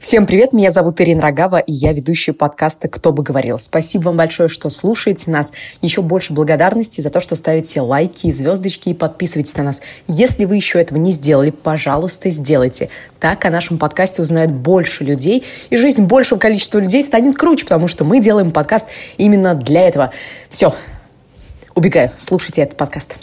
Всем привет, меня зовут Ирина Рогава, и я ведущая подкаста «Кто бы говорил». Спасибо вам большое, что слушаете нас. Еще больше благодарности за то, что ставите лайки, звездочки и подписываетесь на нас. Если вы еще этого не сделали, пожалуйста, сделайте. Так о нашем подкасте узнает больше людей, и жизнь большего количества людей станет круче, потому что мы делаем подкаст именно для этого. Все, убегаю, слушайте этот подкаст.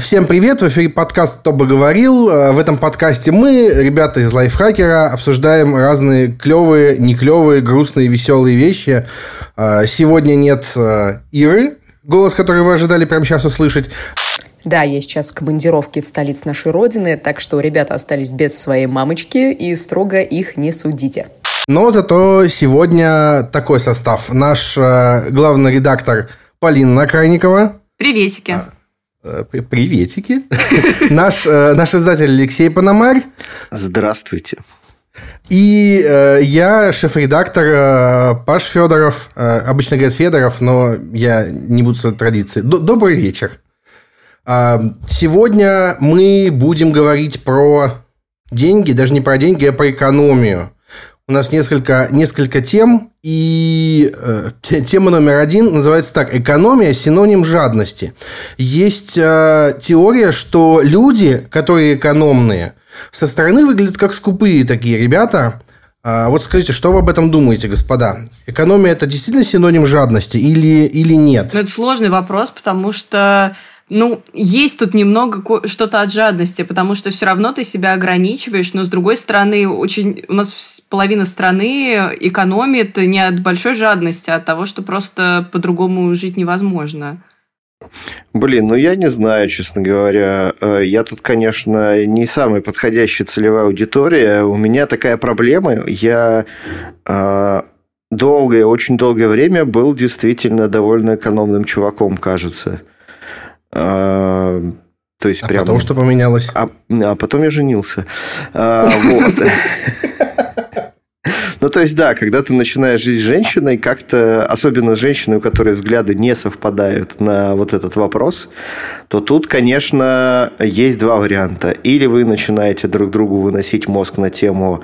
Всем привет, в эфире подкаст «Кто бы говорил». Э, в этом подкасте мы, ребята из Лайфхакера, обсуждаем разные клевые, не клевые, грустные, веселые вещи. Э, сегодня нет э, Иры, голос, который вы ожидали прямо сейчас услышать. Да, я сейчас в командировке в столице нашей Родины, так что ребята остались без своей мамочки и строго их не судите. Но зато сегодня такой состав. Наш главный редактор Полина Накрайникова. Приветики. Э, приветики. Наш, э, наш издатель Алексей Пономарь. Здравствуйте. И э, я шеф-редактор э, Паш Федоров. Э, обычно говорят Федоров, но я не буду с традиции. Добрый вечер. Э, сегодня мы будем говорить про деньги, даже не про деньги, а про экономию. У нас несколько, несколько тем, и э, тема номер один называется так «Экономия – синоним жадности». Есть э, теория, что люди, которые экономные, со стороны выглядят как скупые такие ребята. А вот скажите, что вы об этом думаете, господа? Экономия – это действительно синоним жадности или, или нет? Ну, это сложный вопрос, потому что ну, есть тут немного что-то от жадности, потому что все равно ты себя ограничиваешь, но с другой стороны, очень у нас половина страны экономит не от большой жадности, а от того, что просто по-другому жить невозможно. Блин, ну я не знаю, честно говоря. Э, я тут, конечно, не самая подходящая целевая аудитория. У меня такая проблема. Я э, долгое, очень долгое время был действительно довольно экономным чуваком, кажется. А, то есть а прям... потом что поменялось? А, а потом я женился. А, вот. Ну, то есть, да, когда ты начинаешь жить с женщиной, как-то, особенно с женщиной, у которой взгляды не совпадают на вот этот вопрос, то тут, конечно, есть два варианта. Или вы начинаете друг другу выносить мозг на тему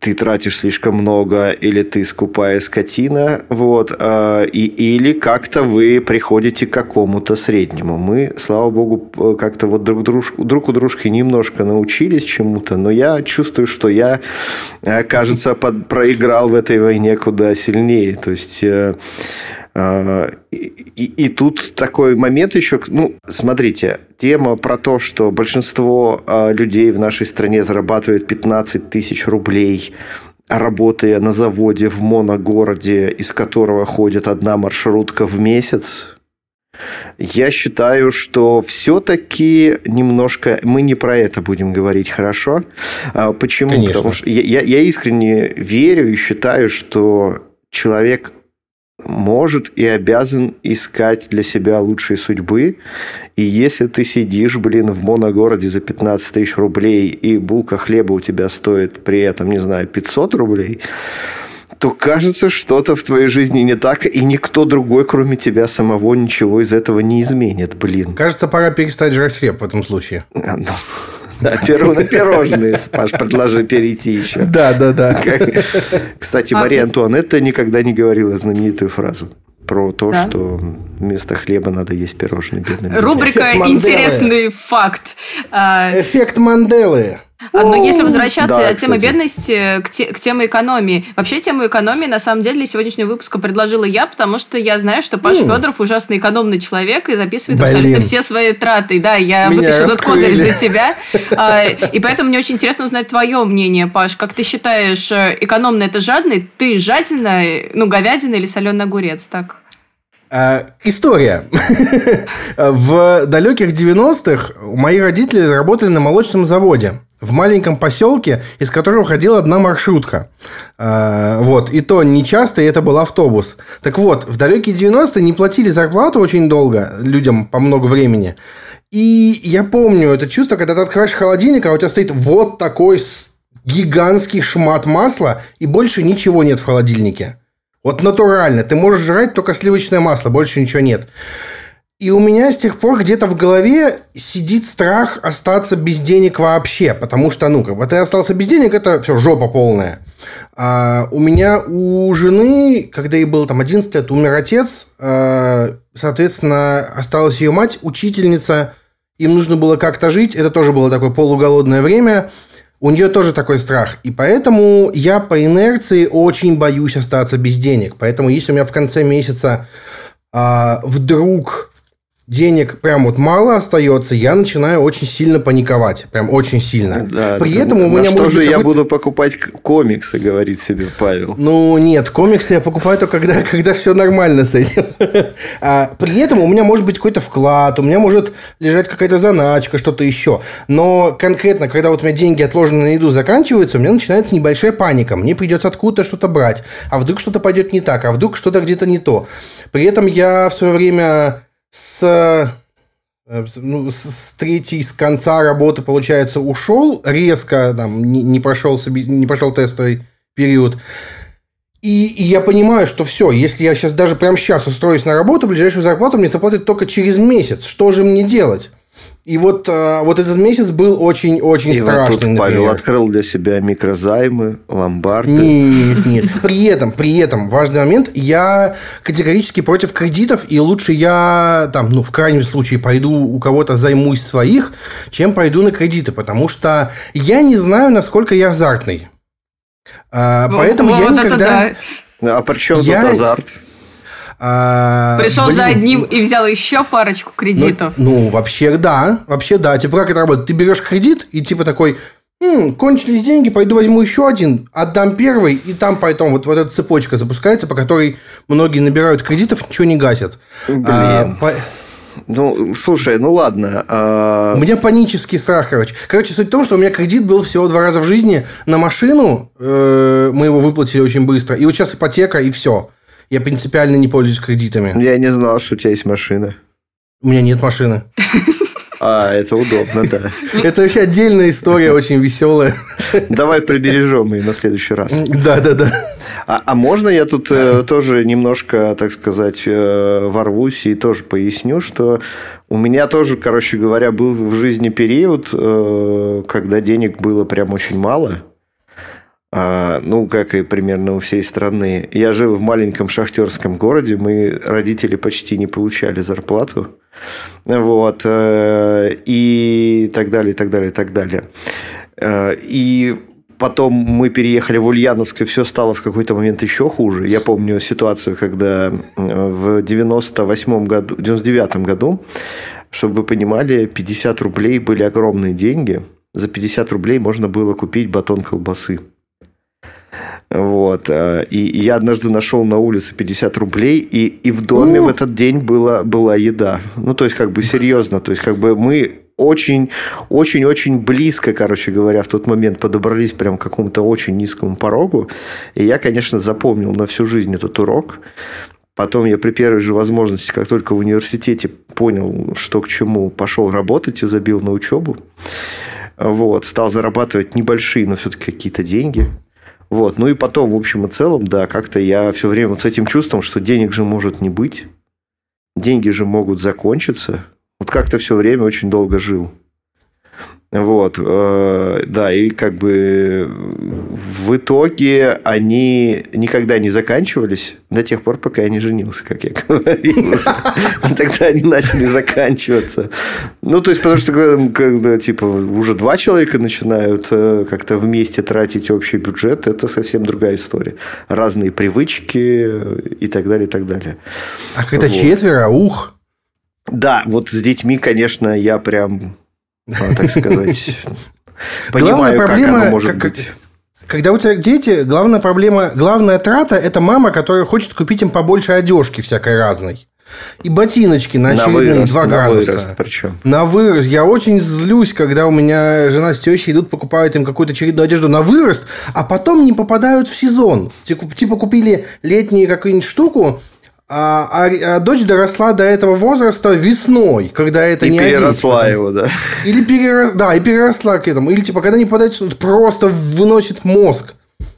ты тратишь слишком много, или ты скупая скотина, вот, э, и, или как-то вы приходите к какому-то среднему. Мы, слава богу, как-то вот друг, друж, друг у дружки немножко научились чему-то, но я чувствую, что я, э, кажется, под, проиграл в этой войне куда сильнее. То есть... Э, и, и тут такой момент еще, ну, смотрите, тема про то, что большинство а, людей в нашей стране зарабатывает 15 тысяч рублей, работая на заводе в моногороде, из которого ходит одна маршрутка в месяц, я считаю, что все-таки немножко мы не про это будем говорить, хорошо? А, почему? Конечно. Потому что я, я искренне верю и считаю, что человек может и обязан искать для себя лучшей судьбы. И если ты сидишь, блин, в моногороде за 15 тысяч рублей, и булка хлеба у тебя стоит при этом, не знаю, 500 рублей, то кажется, что-то в твоей жизни не так, и никто другой, кроме тебя самого, ничего из этого не изменит, блин. Кажется, пора перестать жрать хлеб в этом случае. А, да, на пирожные, Паш, предложи перейти еще. Да, да, да. Кстати, Мария Антуанетта никогда не говорила знаменитую фразу про то, да? что вместо хлеба надо есть пирожные. Рубрика «Интересный факт». А, Эффект Манделы. А, но если возвращаться да, от темы бедности к, те, к теме экономии. Вообще тему экономии на самом деле для сегодняшнего выпуска предложила я, потому что я знаю, что Паш mm. Федоров ужасно экономный человек и записывает Блин. абсолютно все свои траты. Да, я Меня вытащу этот козырь за тебя. А, и поэтому мне очень интересно узнать твое мнение, Паш. Как ты считаешь, э, экономно это жадный? Ты жадина, ну, говядина или соленый огурец? Так. Uh, история. в далеких 90-х мои родители работали на молочном заводе в маленьком поселке, из которого ходила одна маршрутка. А, вот. И то не часто, и это был автобус. Так вот, в далекие 90-е не платили зарплату очень долго людям по много времени. И я помню это чувство, когда ты открываешь холодильник, а у тебя стоит вот такой гигантский шмат масла, и больше ничего нет в холодильнике. Вот натурально. Ты можешь жрать только сливочное масло, больше ничего нет. И у меня с тех пор где-то в голове сидит страх остаться без денег вообще, потому что, ну, как бы ты остался без денег, это все жопа полная. А у меня у жены, когда ей было там 11 лет, умер отец, а, соответственно, осталась ее мать, учительница, им нужно было как-то жить, это тоже было такое полуголодное время, у нее тоже такой страх. И поэтому я по инерции очень боюсь остаться без денег. Поэтому если у меня в конце месяца а, вдруг денег прям вот мало остается, я начинаю очень сильно паниковать. Прям очень сильно. Да, При этом у меня что может же быть я буду покупать комиксы, говорит себе Павел. Ну, нет, комиксы я покупаю только когда, когда все нормально с этим. А, при этом у меня может быть какой-то вклад, у меня может лежать какая-то заначка, что-то еще. Но конкретно, когда вот у меня деньги отложены на еду заканчиваются, у меня начинается небольшая паника. Мне придется откуда-то что-то брать. А вдруг что-то пойдет не так, а вдруг что-то где-то не то. При этом я в свое время с, э, ну, с третьей, с конца работы, получается, ушел, резко там, не, не, прошел, не прошел тестовый период. И, и я понимаю, что все, если я сейчас даже прямо сейчас устроюсь на работу, ближайшую зарплату мне заплатят только через месяц. Что же мне делать? И вот, а, вот этот месяц был очень-очень страшный. Вот тут Павел открыл для себя микрозаймы, ломбарды. Нет, нет. При этом, при этом, важный момент, я категорически против кредитов, и лучше я, там, ну, в крайнем случае, пойду у кого-то займусь своих, чем пойду на кредиты, потому что я не знаю, насколько я азартный. А, поэтому вот я никогда... Да. А при чем я... тут азарт? А, Пришел блин, за одним и взял еще парочку кредитов. Ну, ну, вообще да. Вообще да. Типа как это работает? Ты берешь кредит и типа такой, М, кончились деньги, пойду возьму еще один, отдам первый, и там поэтому вот, вот эта цепочка запускается, по которой многие набирают кредитов, ничего не гасят. Блин. А, по... Ну, слушай, ну ладно. А... У меня панический страх, короче. Короче, суть в том, что у меня кредит был всего два раза в жизни на машину. Э, мы его выплатили очень быстро. И вот сейчас ипотека, и все. Я принципиально не пользуюсь кредитами. Я не знал, что у тебя есть машина. У меня нет машины. А, это удобно, да. Это вообще отдельная история, очень веселая. Давай прибережем ее на следующий раз. Да, да, да. А, а можно я тут э, тоже немножко, так сказать, э, ворвусь и тоже поясню, что у меня тоже, короче говоря, был в жизни период, э, когда денег было прям очень мало. А, ну, как и примерно у всей страны. Я жил в маленьком шахтерском городе, мы, родители, почти не получали зарплату. Вот. Э, и так далее, так далее, так далее. Э, и потом мы переехали в Ульяновск, и все стало в какой-то момент еще хуже. Я помню ситуацию, когда в 98 году, 99 году, чтобы вы понимали, 50 рублей были огромные деньги. За 50 рублей можно было купить батон колбасы. Вот. Э, и я однажды нашел на улице 50 рублей, и, и в доме в этот день была, была еда. Ну, то есть, как бы серьезно. То есть, как бы мы очень, очень, очень близко, короче говоря, в тот момент подобрались прям к какому-то очень низкому порогу. И я, конечно, запомнил на всю жизнь этот урок. Потом я при первой же возможности, как только в университете понял, что к чему, пошел работать и забил на учебу. Вот, стал зарабатывать небольшие, но все-таки какие-то деньги. Вот. Ну и потом, в общем и целом, да, как-то я все время вот с этим чувством, что денег же может не быть, деньги же могут закончиться. Вот как-то все время очень долго жил. Вот, э, да, и как бы в итоге они никогда не заканчивались до тех пор, пока я не женился, как я говорил. Тогда они начали заканчиваться. Ну, то есть, потому что когда, когда типа, уже два человека начинают э, как-то вместе тратить общий бюджет, это совсем другая история. Разные привычки и так далее, и так далее. А когда вот. четверо, ух! Да, вот с детьми, конечно, я прям так сказать. Понимаю, проблема, как оно может как, быть. Когда у тебя дети, главная проблема, главная трата – это мама, которая хочет купить им побольше одежки всякой разной. И ботиночки на очередные на 2 градуса. На вырост, причем. На вырост. Я очень злюсь, когда у меня жена с тещей идут, покупают им какую-то очередную одежду на вырост, а потом не попадают в сезон. Типа, типа купили летнюю какую-нибудь штуку, а, а, а дочь доросла до этого возраста весной, когда это и не переросла одеть, его, да. Или переросла, да, и переросла к этому. Или типа, когда не подать, просто выносит мозг.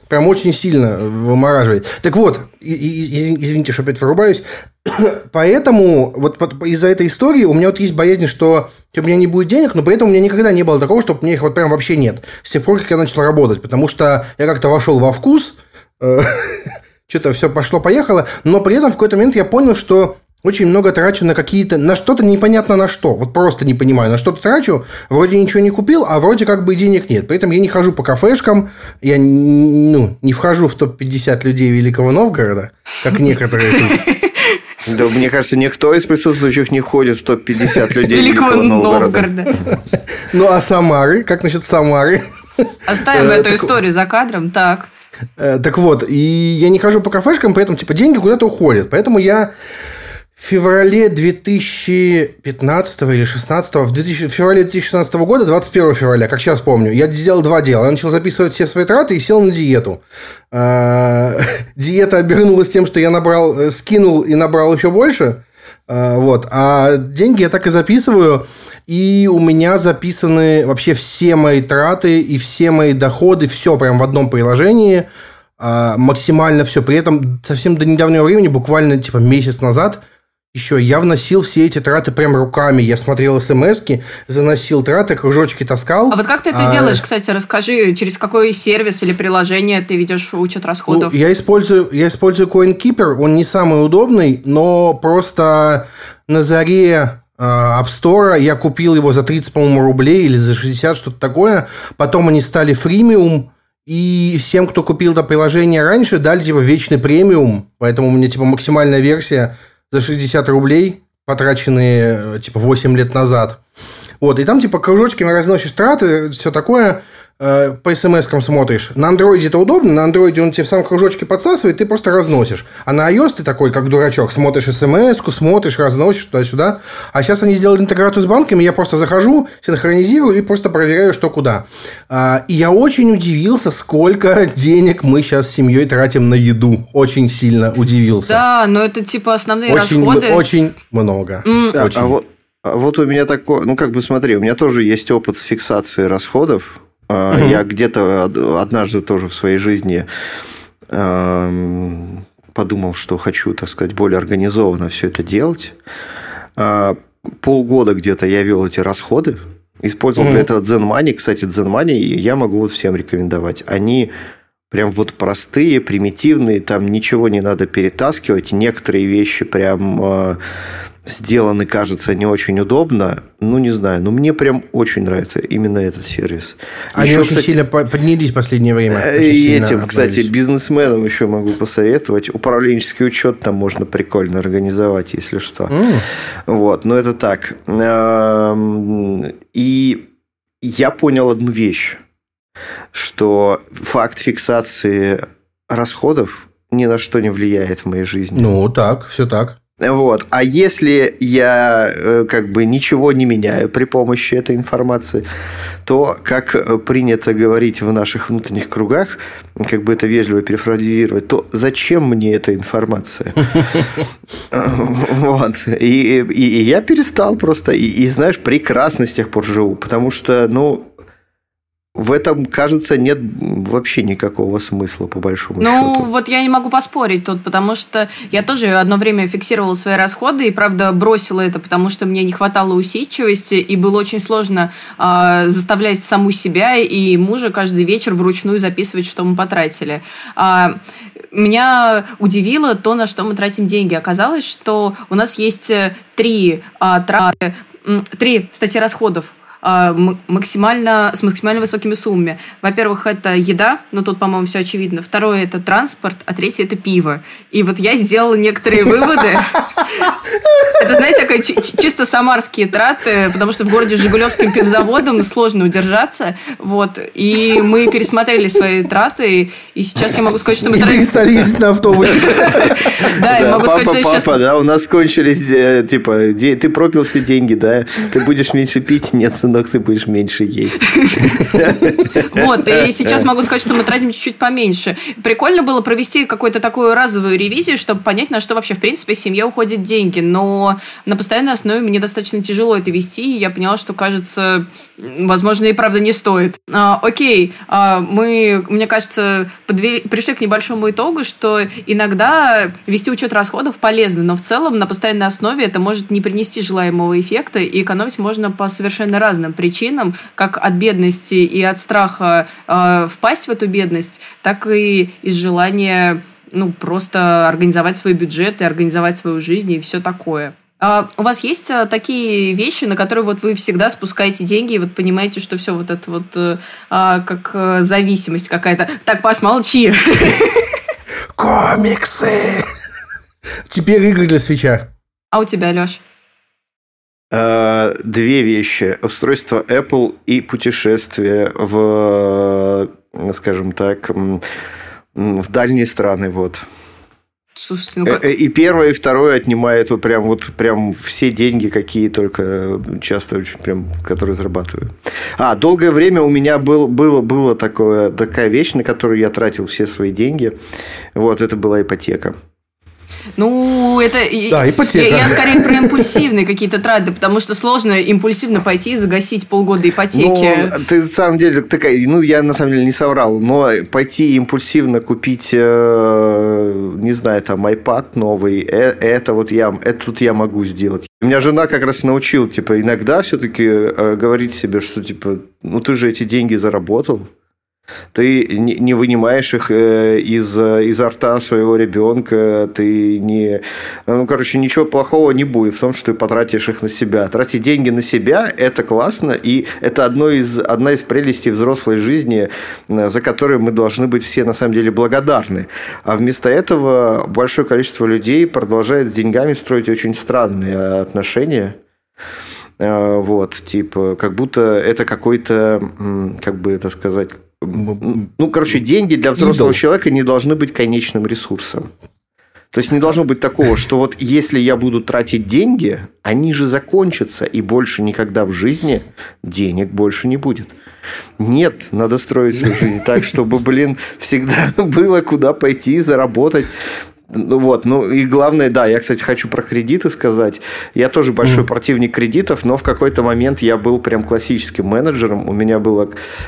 Прям очень сильно вымораживает. Так вот, и, и, извините, что опять вырубаюсь. Поэтому вот, из-за этой истории у меня вот есть боязнь, что у меня не будет денег, но при этом у меня никогда не было такого, чтобы мне их вот прям вообще нет. С тех пор, как я начал работать. Потому что я как-то вошел во вкус, э, что-то все пошло-поехало, но при этом в какой-то момент я понял, что очень много трачу на какие-то, на что-то непонятно на что. Вот просто не понимаю, на что-то трачу, вроде ничего не купил, а вроде как бы денег нет. Поэтому я не хожу по кафешкам, я ну, не вхожу в топ-50 людей Великого Новгорода, как некоторые тут. Да, мне кажется, никто из присутствующих не входит в топ-50 людей Великого Новгорода. Ну, а Самары? Как насчет Самары? Оставим э, эту историю за кадром. Так. Э, так вот, и я не хожу по кафешкам, поэтому, типа, деньги куда-то уходят. Поэтому я в феврале 2015 или 16, в, 2000, в феврале 2016 года, 21 февраля, как сейчас помню, я сделал два дела. Я начал записывать все свои траты и сел на диету. А, диета обернулась тем, что я набрал, э, скинул и набрал еще больше. Вот. А деньги я так и записываю. И у меня записаны вообще все мои траты и все мои доходы, все прям в одном приложении. А, максимально все. При этом совсем до недавнего времени, буквально типа месяц назад – еще я вносил все эти траты прям руками. Я смотрел смс заносил траты, кружочки таскал. А вот как ты это а... делаешь, кстати, расскажи, через какой сервис или приложение ты ведешь учет расходов? Ну, я использую, я использую CoinKeeper, он не самый удобный, но просто на заре App Store. Я купил его за 30, по-моему, рублей или за 60, что-то такое. Потом они стали фримиум. И всем, кто купил это приложение раньше, дали типа вечный премиум. Поэтому у меня типа максимальная версия за 60 рублей, потраченные э, типа 8 лет назад. Вот, и там типа кружочками разносишь траты, все такое. Э, по смс смотришь. На андроиде это удобно, на андроиде он тебе в самом кружочке подсасывает, ты просто разносишь. А на iOS ты такой, как дурачок, смотришь смс смотришь, разносишь туда-сюда. А сейчас они сделали интеграцию с банками, я просто захожу, синхронизирую и просто проверяю, что куда. А, и я очень удивился, сколько денег мы сейчас с семьей тратим на еду. Очень сильно удивился. Да, но это типа основные очень, расходы. Очень много. Mm. Да, очень. А вот а вот у меня такой, ну как бы смотри, у меня тоже есть опыт с фиксацией расходов. Угу. Я где-то однажды тоже в своей жизни эм, подумал, что хочу, так сказать, более организованно все это делать. А, полгода где-то я вел эти расходы, использовал для этого Zen Money. Кстати, Zen Money я могу вот всем рекомендовать. Они прям вот простые, примитивные, там ничего не надо перетаскивать. Некоторые вещи прям э, сделаны, кажется, не очень удобно. Ну, не знаю, но мне прям очень нравится именно этот сервис. Они еще, очень кстати, сильно поднялись в последнее время. Э, и этим, кстати, бизнесменам еще могу посоветовать. Управленческий учет там можно прикольно организовать, если что. Mm. Вот, но это так. Эм, и я понял одну вещь, что факт фиксации расходов ни на что не влияет в моей жизни. Ну, так, все так. Вот. А если я э, как бы ничего не меняю при помощи этой информации, то, как принято говорить в наших внутренних кругах, как бы это вежливо перефразировать, то зачем мне эта информация? Вот. И, я перестал просто, и знаешь, прекрасно с тех пор живу, потому что, ну, в этом, кажется, нет вообще никакого смысла, по большому ну, счету. Ну, вот я не могу поспорить тут, потому что я тоже одно время фиксировала свои расходы и, правда, бросила это, потому что мне не хватало усидчивости, и было очень сложно э, заставлять саму себя и мужа каждый вечер вручную записывать, что мы потратили. А, меня удивило то, на что мы тратим деньги. Оказалось, что у нас есть три, а, траты, три статьи расходов максимально, с максимально высокими суммами. Во-первых, это еда, но тут, по-моему, все очевидно. Второе – это транспорт, а третье – это пиво. И вот я сделала некоторые выводы. Это, знаете, такая чисто самарские траты, потому что в городе Жигулевским пивзаводом сложно удержаться. Вот. И мы пересмотрели свои траты, и сейчас я могу сказать, что мы... перестали ездить на автобусе. Да, я могу сказать, что сейчас... Папа, да, у нас кончились, э, типа, ты пропил все деньги, да, ты будешь меньше пить, нет, сынок, ты будешь меньше есть. Вот, и сейчас могу сказать, что мы тратим чуть-чуть поменьше. Прикольно было провести какую-то такую разовую ревизию, чтобы понять, на что вообще, в принципе, в семье уходят деньги. Но на постоянной основе мне достаточно тяжело это вести, и я поняла, что, кажется, возможно, и правда не стоит. А, окей, а, мы, мне кажется, подвели, пришли к небольшому итогу, что иногда вести учет расходов полезно, но в целом на постоянной основе это может не принести желаемого эффекта, и экономить можно по совершенно разным причинам, как от бедности и от страха э, впасть в эту бедность, так и из желания ну, просто организовать свой бюджет и организовать свою жизнь и все такое. А у вас есть а, такие вещи, на которые вот вы всегда спускаете деньги и вот понимаете, что все вот это вот э, а, как а, зависимость какая-то. Так, Паш, молчи. Комиксы! Теперь игры для свеча. А у тебя, Леш? Э, две вещи. Устройство Apple и путешествие в, скажем так, в дальние страны. Вот. Слушайте, ну как... Э, и первое, и второе отнимает вот прям вот прям все деньги, какие только часто очень прям, которые зарабатываю. А, долгое время у меня был, было, было такое, такая вещь, на которую я тратил все свои деньги. Вот, это была ипотека. Ну, это... Да, ипотека. Я, я скорее про импульсивные какие-то траты, потому что сложно импульсивно пойти и загасить полгода ипотеки. Ну, ты, на самом деле, такая... Ну, я, на самом деле, не соврал, но пойти импульсивно купить, э, не знаю, там, iPad новый, э, это вот я... Это тут я могу сделать. У меня жена как раз научила, типа, иногда все-таки э, говорить себе, что, типа, ну, ты же эти деньги заработал, ты не вынимаешь их э, из, изо рта своего ребенка, ты не... Ну, короче, ничего плохого не будет в том, что ты потратишь их на себя. Тратить деньги на себя – это классно, и это одно из, одна из прелестей взрослой жизни, за которую мы должны быть все, на самом деле, благодарны. А вместо этого большое количество людей продолжает с деньгами строить очень странные отношения. Э, вот, типа, как будто это какой-то, как бы это сказать, ну, короче, деньги для взрослого Идол. человека не должны быть конечным ресурсом. То есть не должно быть такого, что вот если я буду тратить деньги, они же закончатся, и больше никогда в жизни денег больше не будет. Нет, надо строить свою жизнь так, чтобы, блин, всегда было куда пойти, заработать. Ну вот, ну и главное, да, я, кстати, хочу про кредиты сказать. Я тоже большой mm. противник кредитов, но в какой-то момент я был прям классическим менеджером. У меня была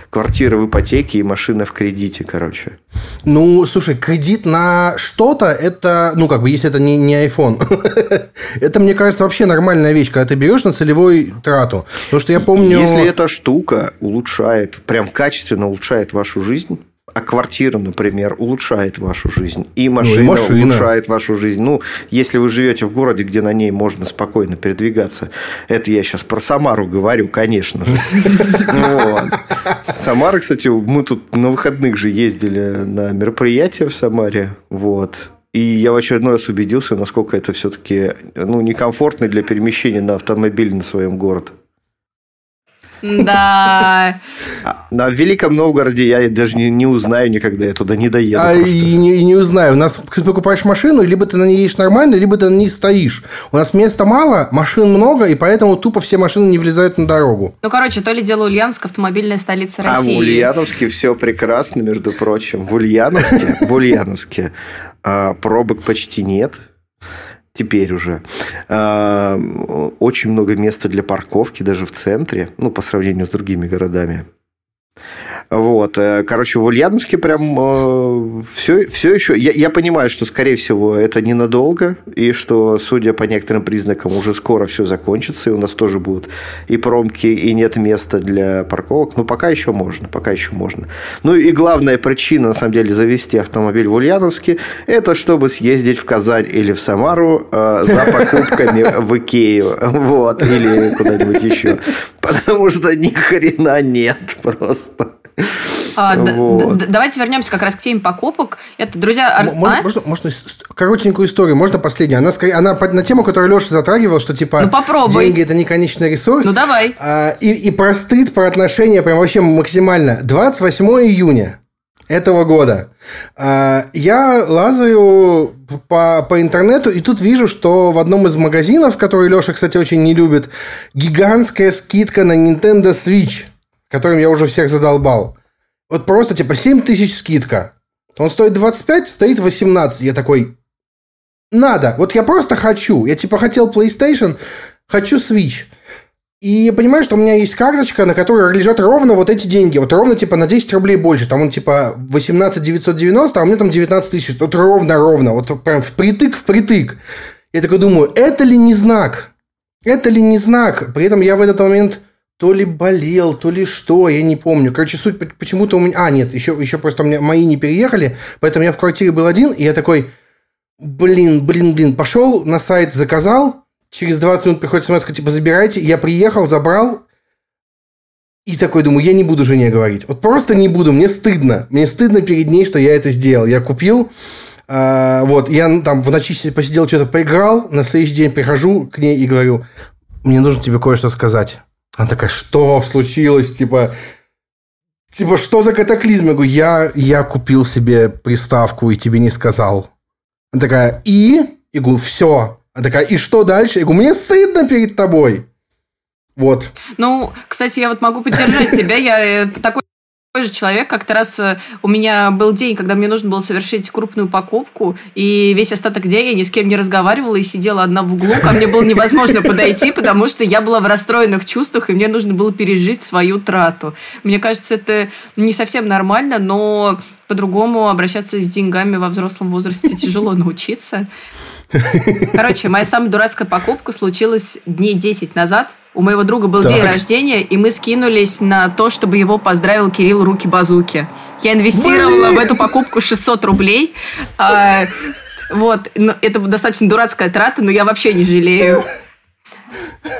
квартира в ипотеке и машина в кредите, короче. Ну, слушай, кредит на что-то, это, ну, как бы, если это не, не iPhone, это, мне кажется, вообще нормальная вещь, когда ты берешь на целевой трату. Потому что я помню... Если эта штука улучшает, прям качественно улучшает вашу жизнь, а квартира, например, улучшает вашу жизнь, и машина, ну, и машина улучшает вашу жизнь. Ну, если вы живете в городе, где на ней можно спокойно передвигаться, это я сейчас про Самару говорю, конечно же. Самара, кстати, мы тут на выходных же ездили на мероприятие в Самаре, вот. И я в очередной раз убедился, насколько это все-таки ну, некомфортно для перемещения на автомобиле на своем городе. Да. А, в Великом Новгороде я даже не, не узнаю никогда, я туда не доеду. А и не, не узнаю. У нас ты покупаешь машину, либо ты на ней едешь нормально, либо ты на ней стоишь. У нас места мало, машин много, и поэтому тупо все машины не влезают на дорогу. Ну, короче, то ли дело Ульяновск, автомобильная столица России. А в Ульяновске все прекрасно, между прочим. В Ульяновске, в Ульяновске а, пробок почти нет теперь уже. А, очень много места для парковки даже в центре, ну, по сравнению с другими городами. Вот. Э, короче, в Ульяновске прям э, все, все еще... Я, я понимаю, что, скорее всего, это ненадолго, и что, судя по некоторым признакам, уже скоро все закончится, и у нас тоже будут и промки, и нет места для парковок. Но пока еще можно, пока еще можно. Ну и главная причина, на самом деле, завести автомобиль в Ульяновске, это чтобы съездить в Казань или в Самару э, за покупками в Икею. Вот. Или куда-нибудь еще. Потому что ни хрена нет просто. А, вот. Давайте вернемся как раз к теме покупок. Это, друзья... Можно, а? можно, можно коротенькую историю, можно последнюю? Она, скорее, она на тему, которую Леша затрагивал, что типа ну, попробуй. деньги – это не конечный ресурс. Ну, давай. А, и, и про стыд, про отношения прям вообще максимально. 28 июня этого года. А, я лазаю по, по интернету, и тут вижу, что в одном из магазинов, который Леша, кстати, очень не любит, гигантская скидка на Nintendo Switch – которым я уже всех задолбал. Вот просто типа 7 тысяч скидка. Он стоит 25, стоит 18. Я такой, надо. Вот я просто хочу. Я типа хотел PlayStation, хочу Switch. И я понимаю, что у меня есть карточка, на которой лежат ровно вот эти деньги. Вот ровно типа на 10 рублей больше. Там он типа 18 990, а у меня там 19 тысяч. Вот ровно-ровно. Вот прям впритык, впритык. Я такой думаю, это ли не знак? Это ли не знак? При этом я в этот момент то ли болел, то ли что, я не помню. Короче, суть почему-то у меня... А, нет, еще, еще просто у меня мои не переехали, поэтому я в квартире был один, и я такой, блин, блин, блин, пошел на сайт, заказал, через 20 минут приходит смс, типа, забирайте, я приехал, забрал, и такой думаю, я не буду жене говорить. Вот просто не буду, мне стыдно. Мне стыдно перед ней, что я это сделал. Я купил, э, вот, я там в ночи посидел, что-то поиграл, на следующий день прихожу к ней и говорю, мне нужно тебе кое-что сказать. Она такая, что случилось? Типа, типа, что за катаклизм? Я говорю, я, я купил себе приставку и тебе не сказал. Она такая, и? Я говорю, все. Она такая, и что дальше? Я говорю, мне стыдно перед тобой. Вот. Ну, кстати, я вот могу поддержать тебя. Я э, такой же человек. Как-то раз э, у меня был день, когда мне нужно было совершить крупную покупку, и весь остаток дня я ни с кем не разговаривала и сидела одна в углу. Ко мне было невозможно подойти, потому что я была в расстроенных чувствах, и мне нужно было пережить свою трату. Мне кажется, это не совсем нормально, но по-другому обращаться с деньгами во взрослом возрасте тяжело научиться. Короче, моя самая дурацкая покупка случилась дней 10 назад. У моего друга был так. день рождения, и мы скинулись на то, чтобы его поздравил Кирилл Руки-Базуки. Я инвестировала Блин. в эту покупку 600 рублей. А, вот, это достаточно дурацкая трата, но я вообще не жалею.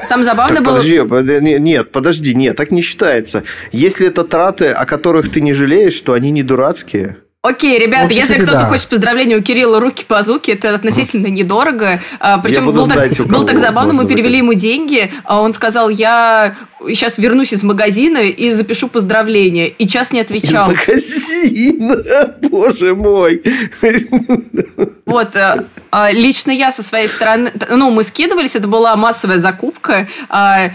Самое забавное было... Подожди, нет, подожди, нет, так не считается. Если это траты, о которых ты не жалеешь, то они не дурацкие. Окей, ребята, если кто-то да. хочет поздравления у Кирилла руки по звуке, это относительно недорого. А, причем был так, был так забавно, мы перевели ему деньги, а он сказал, я сейчас вернусь из магазина и запишу поздравления. И час не отвечал. Из магазина, боже мой. Вот, э, а, лично я со своей стороны, ну, мы скидывались, это была массовая закупка. Я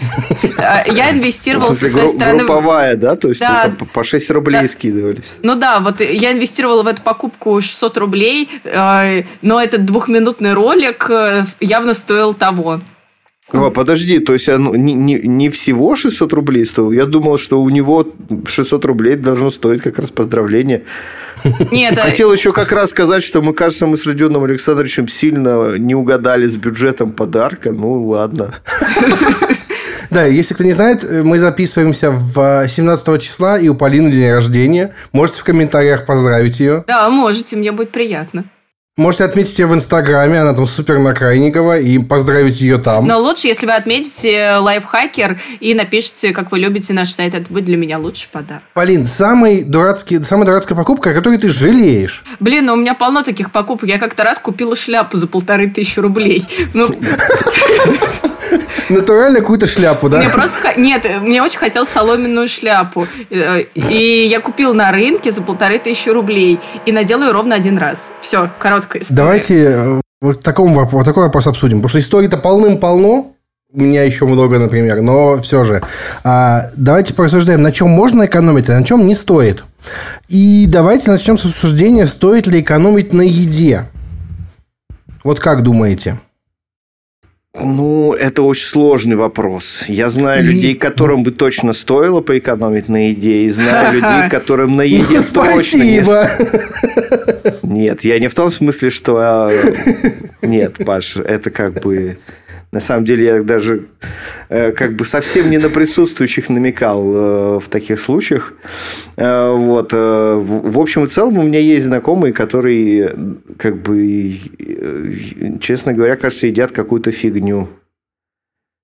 инвестировала со своей стороны... Групповая, да? То есть да, по 6 рублей скидывались. Ну да, вот я инвестировала инвестировала в эту покупку 600 рублей, э, но этот двухминутный ролик э, явно стоил того. О, подожди, то есть оно не, не, не всего 600 рублей стоило? Я думал, что у него 600 рублей должно стоить как раз поздравление. Нет, Хотел еще как раз сказать, что мы, кажется, мы с Родионом Александровичем сильно не угадали с бюджетом подарка. Ну, ладно. Да, если кто не знает, э, мы записываемся в 17 э, числа, и у Полины день рождения. Можете в комментариях поздравить ее. Да, можете, мне будет приятно. Можете отметить ее в Инстаграме, она там супер накрайникова, и поздравить ее там. Но лучше, если вы отметите лайфхакер и напишите, как вы любите наш сайт, это будет для меня лучший подарок. Полин, самый дурацкий, самая дурацкая покупка, о которой ты жалеешь? Блин, ну у меня полно таких покупок. Я как-то раз купила шляпу за полторы тысячи рублей. Ну... Натурально какую-то шляпу, да? Мне просто... Нет, мне очень хотелось соломенную шляпу. И я купил на рынке за полторы тысячи рублей. И надела ее ровно один раз. Все, короткая история. Давайте э, вот, таком, вот такой вопрос обсудим. Потому что историй-то полным-полно. У меня еще много, например. Но все же. А, давайте порассуждаем, на чем можно экономить, а на чем не стоит. И давайте начнем с обсуждения, стоит ли экономить на еде. Вот как думаете? Ну, это очень сложный вопрос. Я знаю людей, которым бы точно стоило поэкономить на еде, и знаю людей, которым на еде точно не Нет, я не в том смысле, что... А, нет, Паш, это как бы... На самом деле я даже э, как бы совсем не на присутствующих намекал э, в таких случаях. Э, вот. В общем и целом у меня есть знакомые, которые, как бы, честно говоря, кажется, едят какую-то фигню.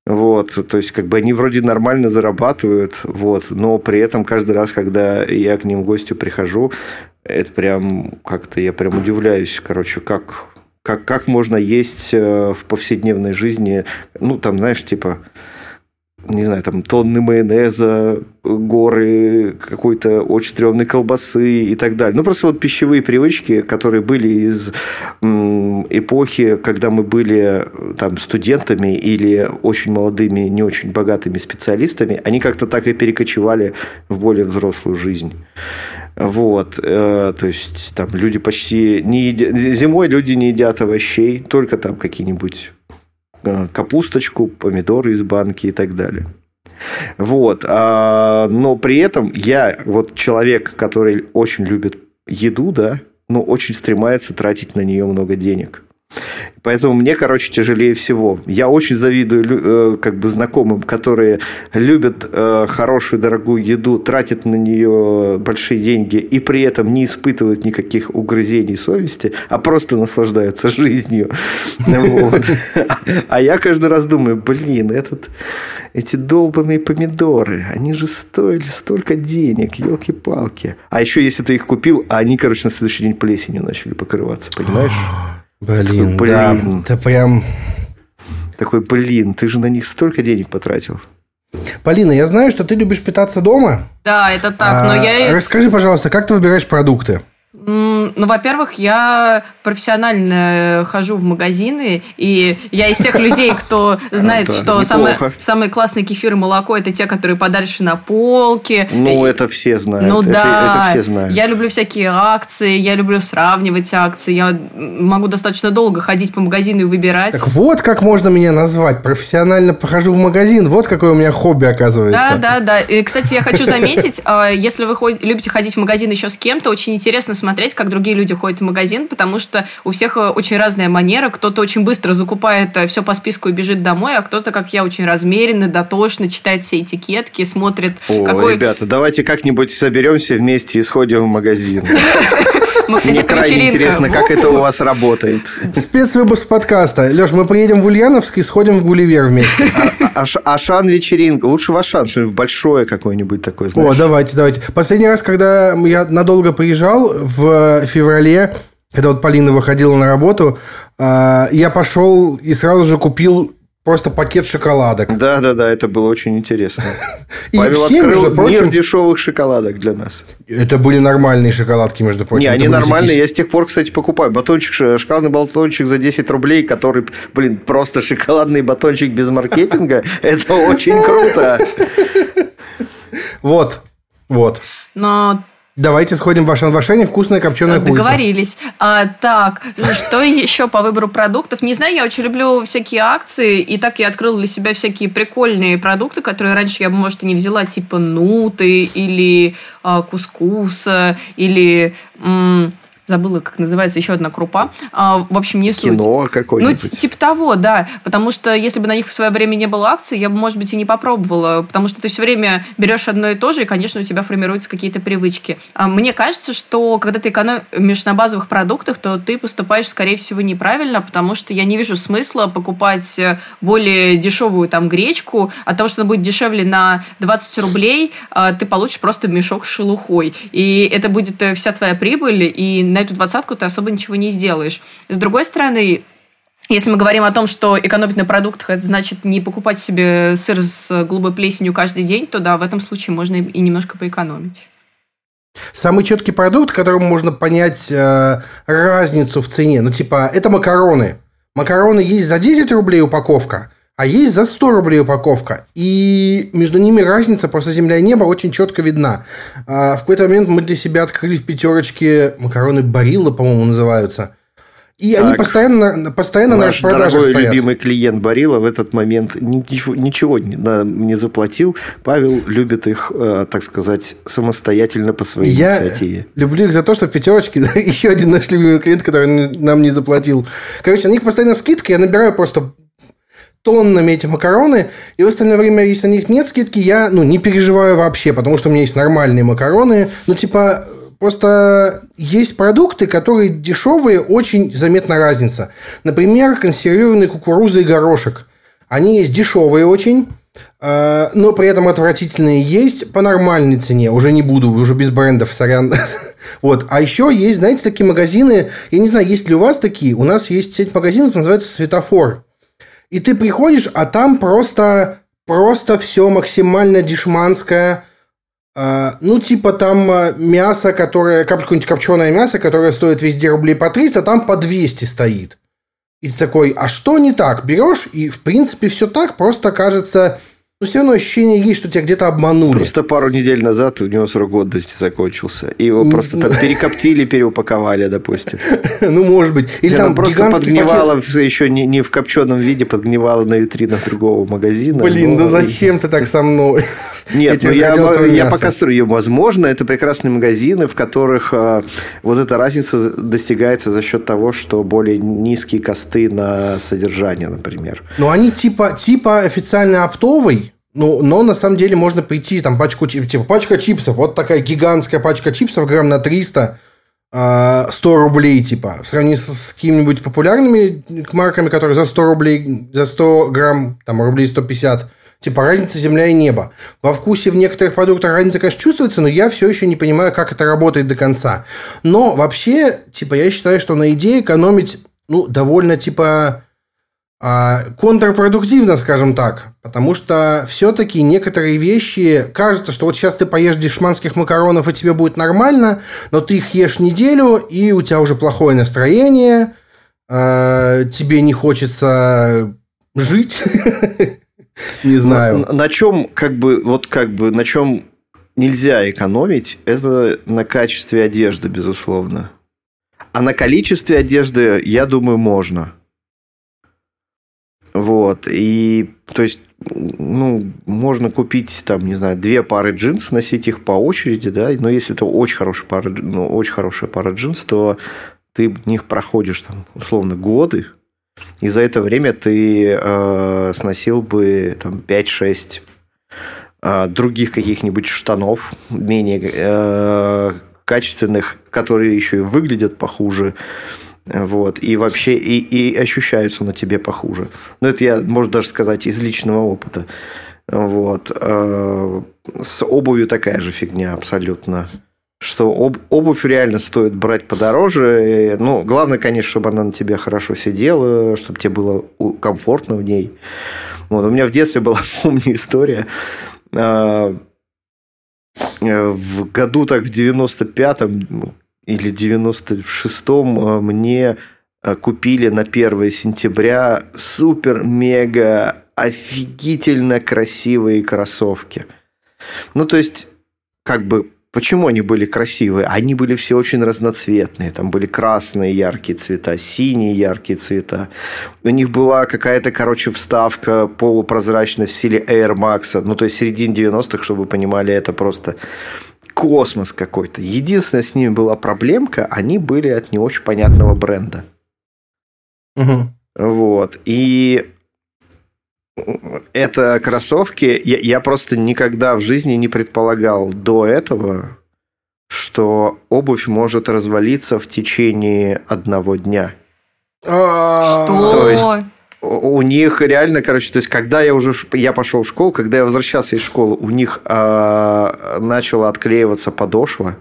Вот, то есть, как бы они вроде нормально зарабатывают, вот, но при этом каждый раз, когда я к ним в гости прихожу, это прям как-то я прям удивляюсь, короче, как как, как можно есть э, в повседневной жизни, ну, там, знаешь, типа, не знаю, там тонны майонеза, горы какой-то очень стрёмной колбасы и так далее. Ну, просто вот пищевые привычки, которые были из эпохи, когда мы были там студентами или очень молодыми, не очень богатыми специалистами, они как-то так и перекочевали в более взрослую жизнь. Вот, э, то есть там люди почти не едят, зимой люди не едят овощей, только там какие-нибудь э, капусточку, помидоры из банки и так далее. Вот, а, но при этом я вот человек, который очень любит еду, да, но очень стремается тратить на нее много денег. Поэтому мне, короче, тяжелее всего. Я очень завидую э, как бы знакомым, которые любят э, хорошую, дорогую еду, тратят на нее большие деньги и при этом не испытывают никаких угрызений совести, а просто наслаждаются жизнью. А я каждый раз думаю, блин, этот, эти долбанные помидоры, они же стоили столько денег, елки-палки. А еще если ты их купил, а они, короче, на следующий день плесенью начали покрываться, понимаешь? Блин, Такой, блин, да, это прям... Такой, блин, ты же на них столько денег потратил. Полина, я знаю, что ты любишь питаться дома. Да, это так, но а, я... Расскажи, пожалуйста, как ты выбираешь продукты? Ну, во-первых, я профессионально хожу в магазины, и я из тех людей, кто знает, что самые, самые классные кефир и молоко это те, которые подальше на полке. Ну, это все знают. Ну да, это все знают. Я люблю всякие акции, я люблю сравнивать акции, я могу достаточно долго ходить по магазину и выбирать. Так вот как можно меня назвать. Профессионально похожу в магазин. Вот какое у меня хобби оказывается. Да, да, да. И, кстати, я хочу заметить, а, если вы любите ходить в магазин еще с кем-то, очень интересно смотреть смотреть, как другие люди ходят в магазин, потому что у всех э, очень разная манера. Кто-то очень быстро закупает э, все по списку и бежит домой, а кто-то, как я, очень размеренно, дотошно читает все этикетки, смотрит... О, какой... ребята, давайте как-нибудь соберемся вместе и сходим в магазин. Мне крайне интересно, как это у вас работает. Спецвыпуск подкаста. Леш, мы приедем в Ульяновск и сходим в Гулливер вместе. А, а, Ашан вечеринка. Лучше в Ашан, что-нибудь большое какое-нибудь такое. О, давайте, давайте. Последний раз, когда я надолго приезжал в феврале, когда вот Полина выходила на работу, а, я пошел и сразу же купил Просто пакет шоколадок. Да, да, да, это было очень интересно. И Павел открыл прочим, мир дешевых шоколадок для нас. Это были нормальные шоколадки, между прочим. Не, они нормальные. Я с тех пор, кстати, покупаю. Батончик, шоколадный батончик за 10 рублей, который, блин, просто шоколадный батончик без маркетинга. Это очень круто. Вот, вот. Но Давайте сходим в Ашан. В Ашане вкусная копченая курица. Договорились. А, так, что еще по выбору продуктов? Не знаю, я очень люблю всякие акции, и так я открыла для себя всякие прикольные продукты, которые раньше я бы, может, и не взяла, типа нуты или а, кускус, или... М- забыла, как называется, еще одна крупа. А, в общем, не суть. Кино какое-нибудь. Ну, типа того, да. Потому что если бы на них в свое время не было акций, я бы, может быть, и не попробовала. Потому что ты все время берешь одно и то же, и, конечно, у тебя формируются какие-то привычки. А мне кажется, что когда ты экономишь на базовых продуктах, то ты поступаешь, скорее всего, неправильно, потому что я не вижу смысла покупать э, более дешевую там гречку. От того, что она будет дешевле на 20 рублей, а, ты получишь просто мешок с шелухой. И это будет э, вся твоя прибыль, и на эту двадцатку ты особо ничего не сделаешь. С другой стороны, если мы говорим о том, что экономить на продуктах, это значит не покупать себе сыр с голубой плесенью каждый день, то да, в этом случае можно и немножко поэкономить. Самый четкий продукт, которым можно понять э, разницу в цене, ну типа, это макароны. Макароны есть за 10 рублей упаковка, а есть за 100 рублей упаковка. И между ними разница просто земля и небо очень четко видна. А в какой-то момент мы для себя открыли в пятерочке макароны Барилла, по-моему, называются. И так, они постоянно, постоянно на распродаже дорогой стоят. любимый клиент Барила в этот момент ничего, ничего не, не заплатил. Павел любит их, э, так сказать, самостоятельно по своей Я инициативе. люблю их за то, что в пятерочке еще один наш любимый клиент, который нам не заплатил. Короче, на них постоянно скидка, я набираю просто тоннами эти макароны, и в остальное время, если на них нет скидки, я, ну, не переживаю вообще, потому что у меня есть нормальные макароны, ну, типа, Просто есть продукты, которые дешевые, очень заметна разница. Например, консервированные кукуруза и горошек. Они есть дешевые очень, э, но при этом отвратительные есть по нормальной цене. Уже не буду, уже без брендов, сорян. Вот. А еще есть, знаете, такие магазины, я не знаю, есть ли у вас такие, у нас есть сеть магазинов, называется «Светофор». И ты приходишь, а там просто, просто все максимально дешманское. А, ну, типа там а, мясо, которое, какое-нибудь копченое мясо, которое стоит везде рублей по 300, там по 200 стоит. И ты такой, а что не так? Берешь, и в принципе все так, просто кажется но все равно ощущение есть, что тебя где-то обманули. Просто пару недель назад у него срок годности закончился. И его просто там перекоптили, переупаковали, допустим. Ну, может быть. Или там просто подгнивало еще не в копченом виде, подгнивало на витринах другого магазина. Блин, да зачем ты так со мной? Нет, ну я, я пока строю. Возможно, это прекрасные магазины, в которых э, вот эта разница достигается за счет того, что более низкие косты на содержание, например. Ну, они типа, типа официально оптовый, ну, но на самом деле можно прийти, там, пачку, типа, пачка чипсов, вот такая гигантская пачка чипсов, грамм на 300, 100 а, рублей, типа, в сравнении с, какими-нибудь популярными марками, которые за 100 рублей, за 100 грамм, там, рублей 150, типа, разница земля и небо. Во вкусе в некоторых продуктах разница, конечно, чувствуется, но я все еще не понимаю, как это работает до конца. Но вообще, типа, я считаю, что на идее экономить, ну, довольно, типа, а, контрпродуктивно, скажем так, потому что все-таки некоторые вещи, кажется, что вот сейчас ты поешь дешманских макаронов, и тебе будет нормально, но ты их ешь неделю, и у тебя уже плохое настроение, а, тебе не хочется жить, не знаю. На чем, как бы, вот как бы, на чем нельзя экономить, это на качестве одежды, безусловно. А на количестве одежды, я думаю, можно. Вот. И, то есть, ну, можно купить, там, не знаю, две пары джинс, носить их по очереди, да, но если это очень хорошая пара, ну, очень хорошая пара джинс, то ты в них проходишь, там, условно, годы, и за это время ты э, сносил бы там 5-6 э, других каких-нибудь штанов, менее э, качественных, которые еще и выглядят похуже, вот, и вообще, и, и ощущаются на тебе похуже. Но это я, можно даже сказать, из личного опыта. Вот. Э, с обувью такая же фигня абсолютно. Что об, обувь реально стоит брать подороже. Ну, главное, конечно, чтобы она на тебе хорошо сидела, чтобы тебе было комфортно в ней. Вот. У меня в детстве была, помню, история. Э, э, в году так в 95-м или 96-м э, мне э, купили на 1 сентября супер-мега офигительно красивые кроссовки. Ну, то есть, как бы, почему они были красивые? Они были все очень разноцветные. Там были красные яркие цвета, синие яркие цвета. У них была какая-то, короче, вставка полупрозрачная в стиле Air Max. Ну, то есть, середине 90-х, чтобы вы понимали, это просто космос какой-то. Единственная с ними была проблемка, они были от не очень понятного бренда. Угу. Вот. И это кроссовки, я, я просто никогда в жизни не предполагал до этого, что обувь может развалиться в течение одного дня. Что? То есть у них реально, короче, то есть, когда я уже я пошел в школу, когда я возвращался из школы, у них э, начала отклеиваться подошва,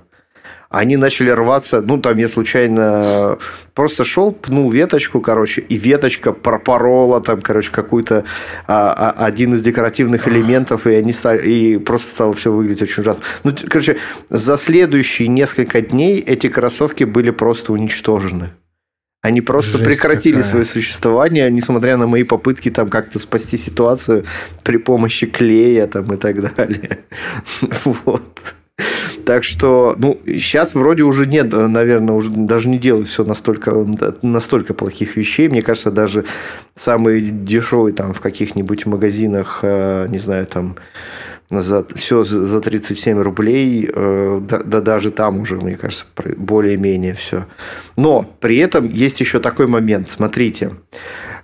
они начали рваться, ну, там я случайно просто шел, пнул веточку, короче, и веточка пропорола там, короче, какой-то а, а, один из декоративных элементов, и они стали, и просто стало все выглядеть очень ужасно. Ну, короче, за следующие несколько дней эти кроссовки были просто уничтожены. Они просто Жесть прекратили какая. свое существование, несмотря на мои попытки там как-то спасти ситуацию при помощи клея там и так далее. Вот. Так что, ну, сейчас вроде уже нет, наверное, уже даже не делают все настолько, настолько плохих вещей. Мне кажется, даже самые дешевые там в каких-нибудь магазинах, э, не знаю, там за, все за 37 рублей, э, да, да даже там уже, мне кажется, более-менее все. Но при этом есть еще такой момент. Смотрите,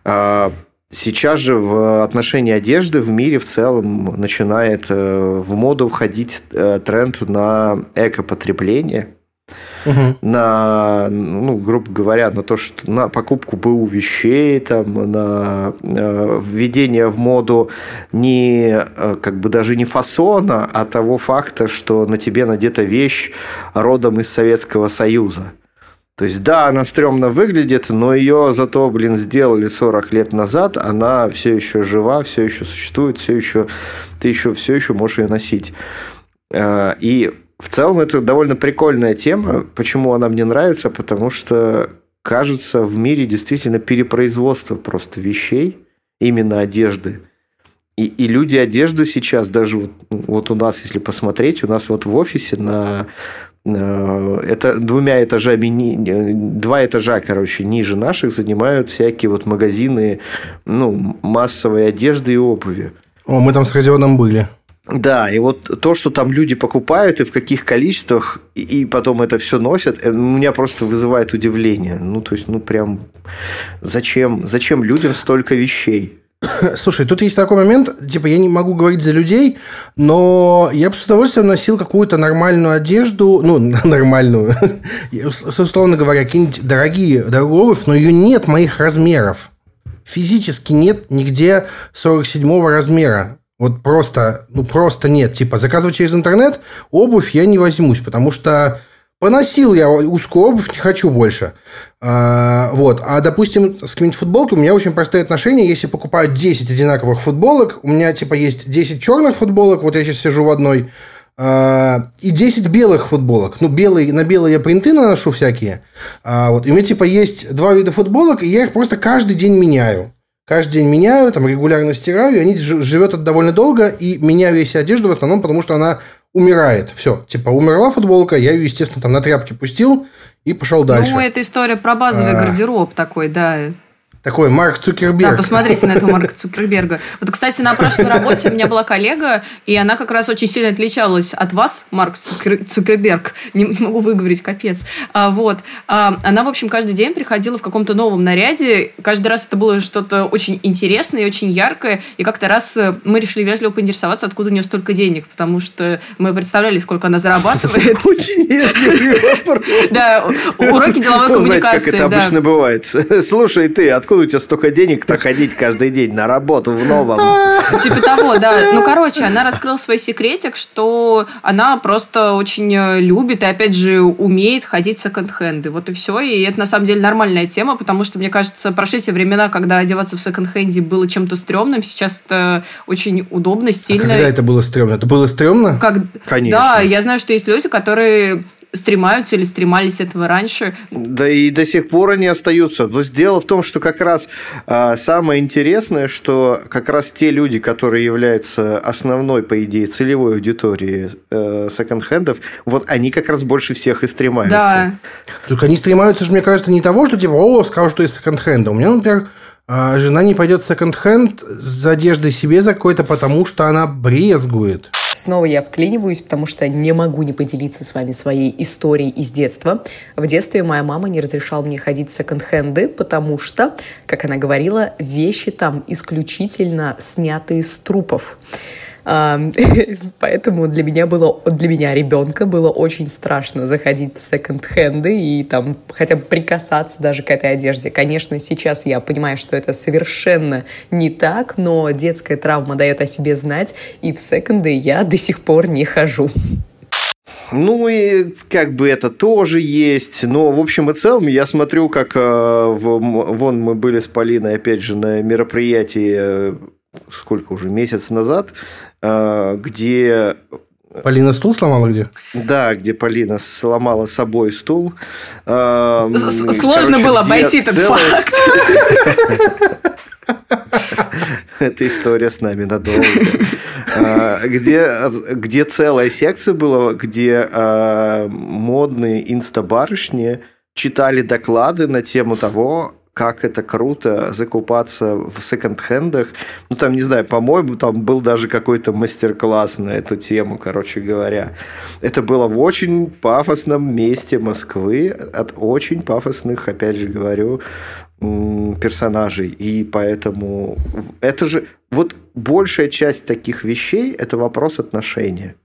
э, сейчас же в отношении одежды в мире в целом начинает э, в моду входить э, тренд на экопотребление – на, ну, грубо говоря, на то, что на покупку БУ вещей, там, на э, введение в моду не э, как бы даже не фасона, а того факта, что на тебе надета вещь родом из Советского Союза. То есть, да, она стрёмно выглядит, но ее зато, блин, сделали 40 лет назад, она все еще жива, все еще существует, все еще, ты еще все еще можешь ее носить. Э, и в целом это довольно прикольная тема. Почему она мне нравится? Потому что, кажется, в мире действительно перепроизводство просто вещей, именно одежды. И, и люди одежды сейчас даже вот, вот у нас, если посмотреть, у нас вот в офисе на это двумя этажами, два этажа, короче, ниже наших занимают всякие вот магазины ну, массовой одежды и обуви. О, мы там с Родионом были. Да, и вот то, что там люди покупают и в каких количествах, и потом это все носят, э, меня просто вызывает удивление. Ну, то есть, ну, прям зачем, зачем людям столько вещей? Слушай, тут есть такой момент, типа, я не могу говорить за людей, но я бы с удовольствием носил какую-то нормальную одежду, ну, нормальную, условно говоря, какие-нибудь дорогие, дорогую обувь, но ее нет моих размеров. Физически нет нигде 47 размера. Вот просто, ну, просто нет. Типа, заказывать через интернет обувь я не возьмусь, потому что Поносил я узкую обувь, не хочу больше. А, вот. А, допустим, с какими-нибудь футболками у меня очень простые отношения. Если покупаю 10 одинаковых футболок, у меня, типа, есть 10 черных футболок, вот я сейчас сижу в одной, а, и 10 белых футболок. Ну, белые, на белые я принты наношу всякие. А, вот. И у меня, типа, есть два вида футболок, и я их просто каждый день меняю. Каждый день меняю, там регулярно стираю, и они живет это довольно долго, и меняю весь одежду в основном, потому что она умирает. Все, типа, умерла футболка, я ее, естественно, там на тряпке пустил и пошел дальше. Ну, это история про базовый а... гардероб такой, да. Такой Марк Цукерберг. Да, посмотрите на этого Марка Цукерберга. Вот, кстати, на прошлой работе у меня была коллега, и она как раз очень сильно отличалась от вас, Марк Цукер... Цукерберг. Не могу выговорить, капец. А, вот. А, она, в общем, каждый день приходила в каком-то новом наряде. Каждый раз это было что-то очень интересное и очень яркое. И как-то раз э, мы решили вежливо поинтересоваться, откуда у нее столько денег, потому что мы представляли, сколько она зарабатывает. Очень вежливый вопрос. Да, уроки деловой коммуникации. как это обычно бывает. Слушай, ты, откуда откуда у тебя столько денег-то ходить каждый день на работу в новом? Типа того, да. Ну, короче, она раскрыла свой секретик, что она просто очень э, любит и, опять же, умеет ходить в секонд-хенды. Вот и все. И это, на самом деле, нормальная тема, потому что, мне кажется, прошли те времена, когда одеваться в секонд-хенде было чем-то стрёмным. Сейчас это очень удобно, а стильно. А когда это было стрёмно? Это было стрёмно? Как... Конечно. Да, я знаю, что есть люди, которые стремаются или стремались этого раньше. Да и до сих пор они остаются. Но дело в том, что как раз а, самое интересное, что как раз те люди, которые являются основной, по идее, целевой аудиторией э, секонд-хендов, вот они как раз больше всех и стремаются. Да. Только они стремаются же, мне кажется, не того, что типа, о, скажу, что из секонд-хенда. У меня, например, а, жена не пойдет в секонд-хенд за одеждой себе за какой-то, потому что она брезгует. Снова я вклиниваюсь, потому что не могу не поделиться с вами своей историей из детства. В детстве моя мама не разрешала мне ходить в секонд-хенды, потому что, как она говорила, вещи там исключительно сняты из трупов. Поэтому для меня было, для меня ребенка было очень страшно заходить в секонд-хенды и там хотя бы прикасаться даже к этой одежде. Конечно, сейчас я понимаю, что это совершенно не так, но детская травма дает о себе знать, и в секонды я до сих пор не хожу. Ну и как бы это тоже есть. Но в общем и целом я смотрю, как э, вон мы были с Полиной опять же на мероприятии э, сколько уже месяц назад, где Полина стул сломала где? Да, где Полина сломала собой стул. Э, сложно Короче, было обойти этот целая... факт. Эта история с нами надолго. Э, где, где целая секция была, где модные инстабарышни читали доклады на тему того, как это круто закупаться в секонд-хендах. Ну, там, не знаю, по-моему, там был даже какой-то мастер-класс на эту тему, короче говоря. Это было в очень пафосном месте Москвы, от очень пафосных, опять же говорю, персонажей. И поэтому это же... Вот большая часть таких вещей – это вопрос отношения.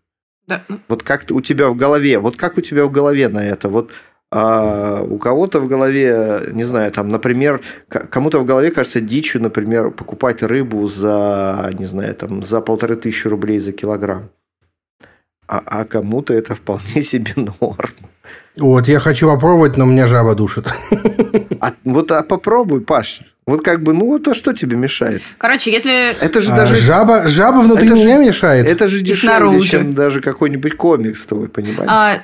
Да. Вот как у тебя в голове, вот как у тебя в голове на это? Вот а у кого-то в голове, не знаю, там, например, кому-то в голове кажется дичью, например, покупать рыбу за, не знаю, там, за полторы тысячи рублей за килограмм. А, а кому-то это вполне себе норм. Вот, я хочу попробовать, но меня жаба душит. А, вот а попробуй, Паш. Вот как бы, ну, это что тебе мешает? Короче, если... Это же а, даже... Жаба, жаба внутри это меня же, мешает. Это же дешевле, чем даже какой-нибудь комикс твой, понимаешь? А,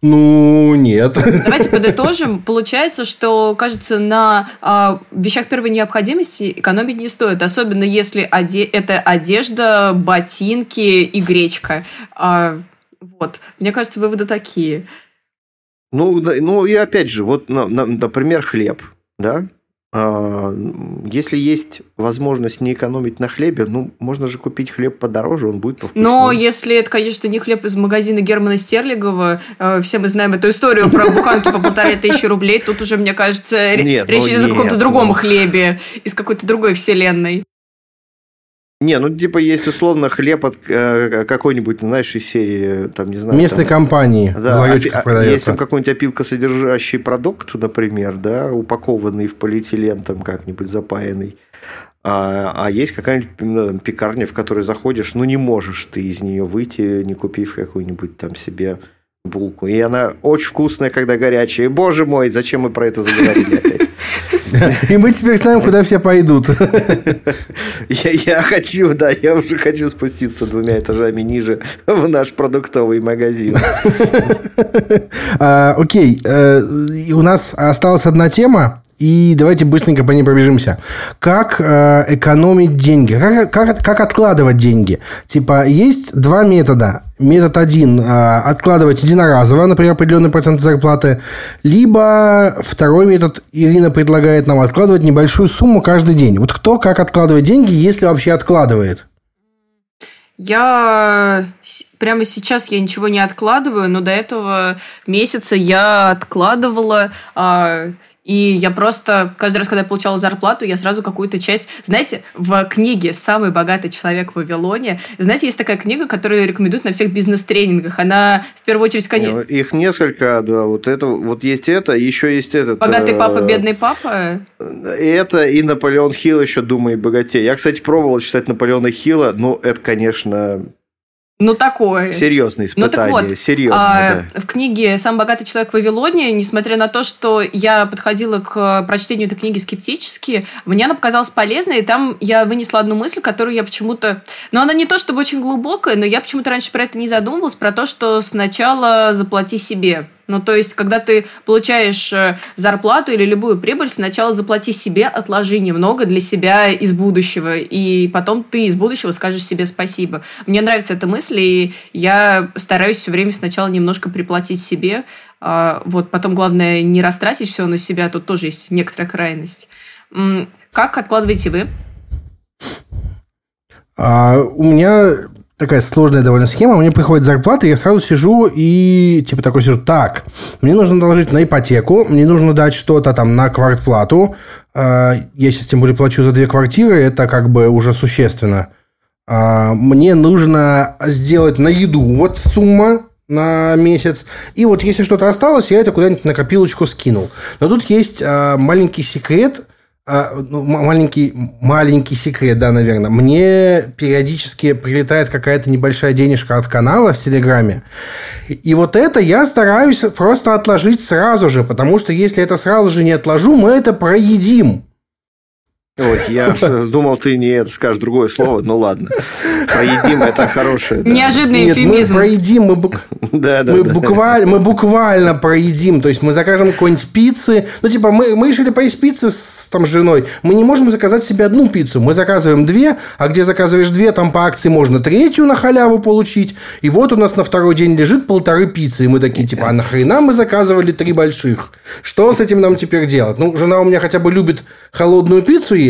Ну, нет. Давайте подытожим. Получается, что, кажется, на а, вещах первой необходимости экономить не стоит. Особенно если оде... это одежда, ботинки и гречка. А, вот. Мне кажется, выводы такие. Ну, ну и опять же, вот, например, хлеб. Да? А, если есть возможность не экономить на хлебе, ну, можно же купить хлеб подороже, он будет повкуснее. Но если это, конечно, не хлеб из магазина Германа Стерлигова, э, все мы знаем эту историю про буханки по полторы тысячи рублей, тут уже, мне кажется, нет, речь ну, идет о каком-то другом ну... хлебе из какой-то другой вселенной. Не, ну типа есть условно хлеб от э, какой-нибудь, знаешь, из серии, там, не знаю. Местной там, компании. Да, опи- а, есть там какой-нибудь опилкосодержащий продукт, например, да, упакованный в полиэтилен, там как-нибудь запаянный. А, а есть какая-нибудь ну, пекарня, в которой заходишь, ну не можешь ты из нее выйти, не купив какую-нибудь там себе булку. И она очень вкусная, когда горячая. боже мой, зачем мы про это заговорили опять? И мы теперь знаем, куда все пойдут. Я, я хочу, да, я уже хочу спуститься двумя этажами ниже в наш продуктовый магазин. А, окей, э, у нас осталась одна тема, и давайте быстренько по ней пробежимся. Как э, экономить деньги? Как, как, как откладывать деньги? Типа, есть два метода. Метод один э, – откладывать единоразово, например, определенный процент зарплаты. Либо второй метод Ирина предлагает нам откладывать небольшую сумму каждый день. Вот кто как откладывает деньги, если вообще откладывает? Я прямо сейчас я ничего не откладываю, но до этого месяца я откладывала а, и я просто, каждый раз, когда я получала зарплату, я сразу какую-то часть... Знаете, в книге «Самый богатый человек в Вавилоне», знаете, есть такая книга, которую рекомендуют на всех бизнес-тренингах. Она, в первую очередь, конечно... Их несколько, да. Вот, это, вот есть это, еще есть этот... «Богатый э, папа, бедный папа». Это и Наполеон Хилл еще «Думай богатей». Я, кстати, пробовал читать Наполеона Хилла, ну, это, конечно, ну, такое. Серьезное испытание. Ну, так вот, Серьезное, а, да. В книге «Сам богатый человек в Вавилоне», несмотря на то, что я подходила к прочтению этой книги скептически, мне она показалась полезной, и там я вынесла одну мысль, которую я почему-то... Ну, она не то чтобы очень глубокая, но я почему-то раньше про это не задумывалась, про то, что сначала заплати себе. Ну, то есть, когда ты получаешь э, зарплату или любую прибыль, сначала заплати себе, отложи немного для себя из будущего, и потом ты из будущего скажешь себе спасибо. Мне нравится эта мысль, и я стараюсь все время сначала немножко приплатить себе, а вот потом главное не растратить все на себя, тут тоже есть некоторая крайность. Как откладываете вы? А, у меня такая сложная довольно схема. Мне приходит зарплата, я сразу сижу и типа такой сижу, так, мне нужно доложить на ипотеку, мне нужно дать что-то там на квартплату. А, я сейчас тем более плачу за две квартиры, это как бы уже существенно. А, мне нужно сделать на еду вот сумма, на месяц. И вот если что-то осталось, я это куда-нибудь на копилочку скинул. Но тут есть а, маленький секрет – а, ну, маленький, маленький секрет, да, наверное. Мне периодически прилетает какая-то небольшая денежка от канала в Телеграме. И вот это я стараюсь просто отложить сразу же, потому что если это сразу же не отложу, мы это проедим. Ой, я думал, ты не это скажешь другое слово, ну ладно. Проедим это хорошее. Да. Неожиданный Нет, эфемизм. Мы проедим, мы, бук... да, да, мы, да. Буквально, мы буквально проедим. То есть мы закажем какой-нибудь пиццы. Ну, типа, мы, мы решили поесть пиццы с там, женой. Мы не можем заказать себе одну пиццу. Мы заказываем две, а где заказываешь две, там по акции можно третью на халяву получить. И вот у нас на второй день лежит полторы пиццы. И мы такие, типа, а нахрена мы заказывали три больших? Что с этим нам теперь делать? Ну, жена у меня хотя бы любит холодную пиццу есть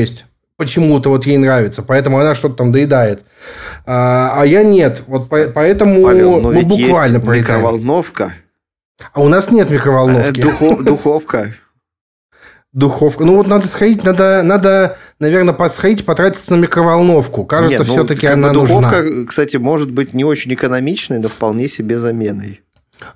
почему-то вот ей нравится, поэтому она что-то там доедает. А, а я нет. Вот по, поэтому Павел, мы буквально есть микроволновка. А у нас нет микроволновки. Духов, духовка. Духовка. Ну вот надо сходить, надо, надо, наверное, сходить, потратиться на микроволновку. Кажется, Нет, ну, все-таки она духовка, нужна. кстати, может быть не очень экономичной, но вполне себе заменой.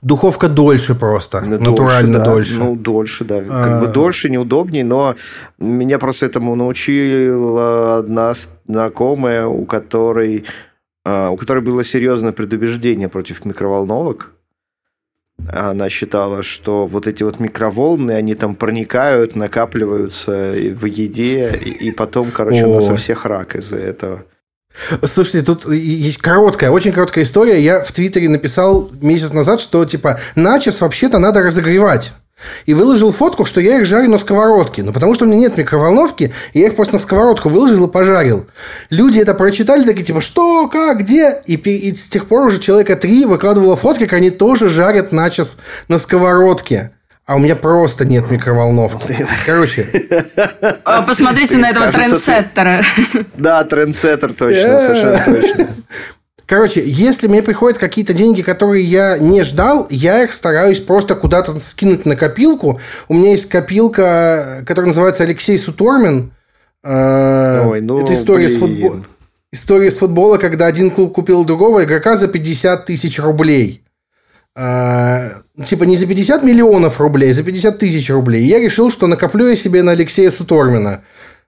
Духовка дольше просто, ну, натурально дольше. Да. дольше. Ну, дольше, да. Как бы а. дольше, неудобнее, но меня просто этому научила одна знакомая, у которой, а, у которой было серьезное предубеждение против микроволновок. Она считала, что вот эти вот микроволны, они там проникают, накапливаются в еде, и потом, короче, у нас у всех рак из-за этого. Слушайте, тут короткая, очень короткая история. Я в Твиттере написал месяц назад, что типа начес вообще-то надо разогревать. И выложил фотку, что я их жарю на сковородке. Но потому что у меня нет микроволновки, я их просто на сковородку выложил и пожарил. Люди это прочитали, такие типа, что, как, где? И, и с тех пор уже человека три выкладывало фотки, как они тоже жарят начес на сковородке а у меня просто нет микроволновки. Короче. А, посмотрите на этого трендсеттера. Да, трендсеттер точно, совершенно точно. Короче, если мне приходят какие-то деньги, которые я не ждал, я их стараюсь просто куда-то скинуть на копилку. У меня есть копилка, которая называется Алексей Сутормин. Э, Ой, ну, Это история блин. с футбола. История с футбола, когда один клуб купил другого игрока за 50 тысяч рублей. А, типа не за 50 миллионов рублей, а за 50 тысяч рублей. И я решил, что накоплю я себе на Алексея Сутормина.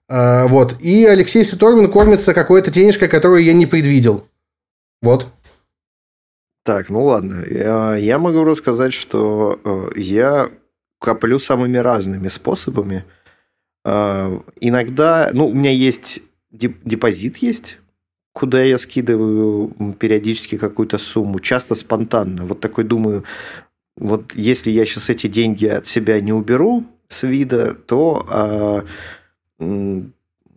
А, вот. И Алексей Сутормин кормится какой-то денежкой, которую я не предвидел. Вот. Так, ну ладно. Я, могу рассказать, что э, я коплю самыми разными способами. Э, иногда, ну, у меня есть депозит есть, куда я скидываю периодически какую-то сумму, часто спонтанно. Вот такой думаю, вот если я сейчас эти деньги от себя не уберу с вида, то а,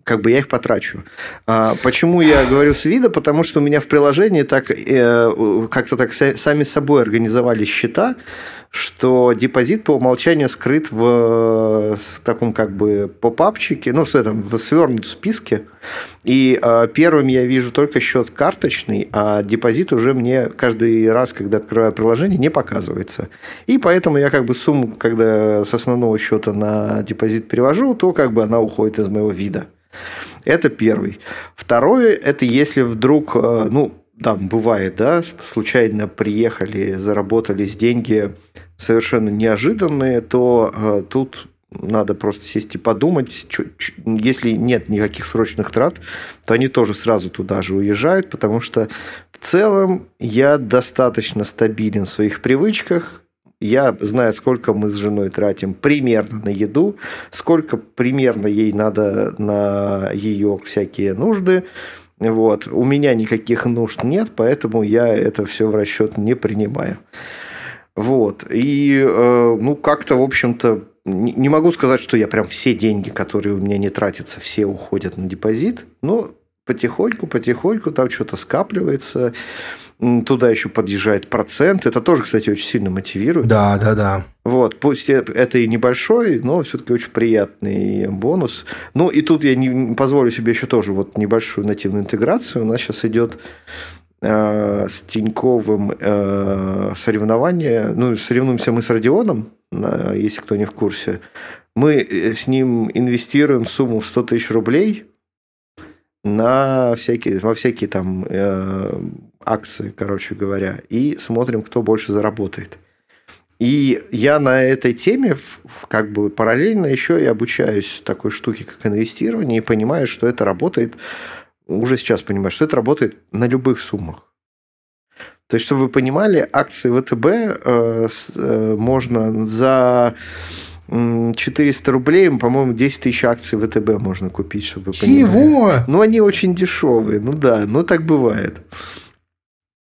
как бы я их потрачу. А, почему я говорю с вида? Потому что у меня в приложении так э, как-то так сами собой организовали счета, что депозит по умолчанию скрыт в таком как бы попапчике, ну, в этом, в свернут в списке. И э, первым я вижу только счет карточный, а депозит уже мне каждый раз, когда открываю приложение, не показывается. И поэтому я как бы сумму, когда с основного счета на депозит перевожу, то как бы она уходит из моего вида. Это первый. Второе, это если вдруг, э, ну, там бывает, да, случайно приехали, заработали деньги совершенно неожиданные, то э, тут надо просто сесть и подумать. Если нет никаких срочных трат, то они тоже сразу туда же уезжают, потому что в целом я достаточно стабилен в своих привычках, я знаю, сколько мы с женой тратим примерно на еду, сколько примерно ей надо на ее всякие нужды. Вот. У меня никаких нужд нет, поэтому я это все в расчет не принимаю. Вот. И, э, ну, как-то, в общем-то, не могу сказать, что я прям все деньги, которые у меня не тратятся, все уходят на депозит, но потихоньку, потихоньку там что-то скапливается. Туда еще подъезжает процент. Это тоже, кстати, очень сильно мотивирует. Да, да, да. Вот, пусть это и небольшой, но все-таки очень приятный бонус. Ну, и тут я не позволю себе еще тоже вот небольшую нативную интеграцию. У нас сейчас идет э, с Тиньковым э, соревнование. Ну, соревнуемся мы с Родионом, э, если кто не в курсе. Мы э, с ним инвестируем сумму в 100 тысяч рублей на всякие, во всякие там э, акции, короче говоря, и смотрим, кто больше заработает. И я на этой теме как бы параллельно еще и обучаюсь такой штуке, как инвестирование, и понимаю, что это работает, уже сейчас понимаю, что это работает на любых суммах. То есть, чтобы вы понимали, акции ВТБ э, э, можно за 400 рублей, по-моему, 10 тысяч акций ВТБ можно купить, чтобы вы понимали. Чего? Ну, они очень дешевые. Ну да, ну так бывает.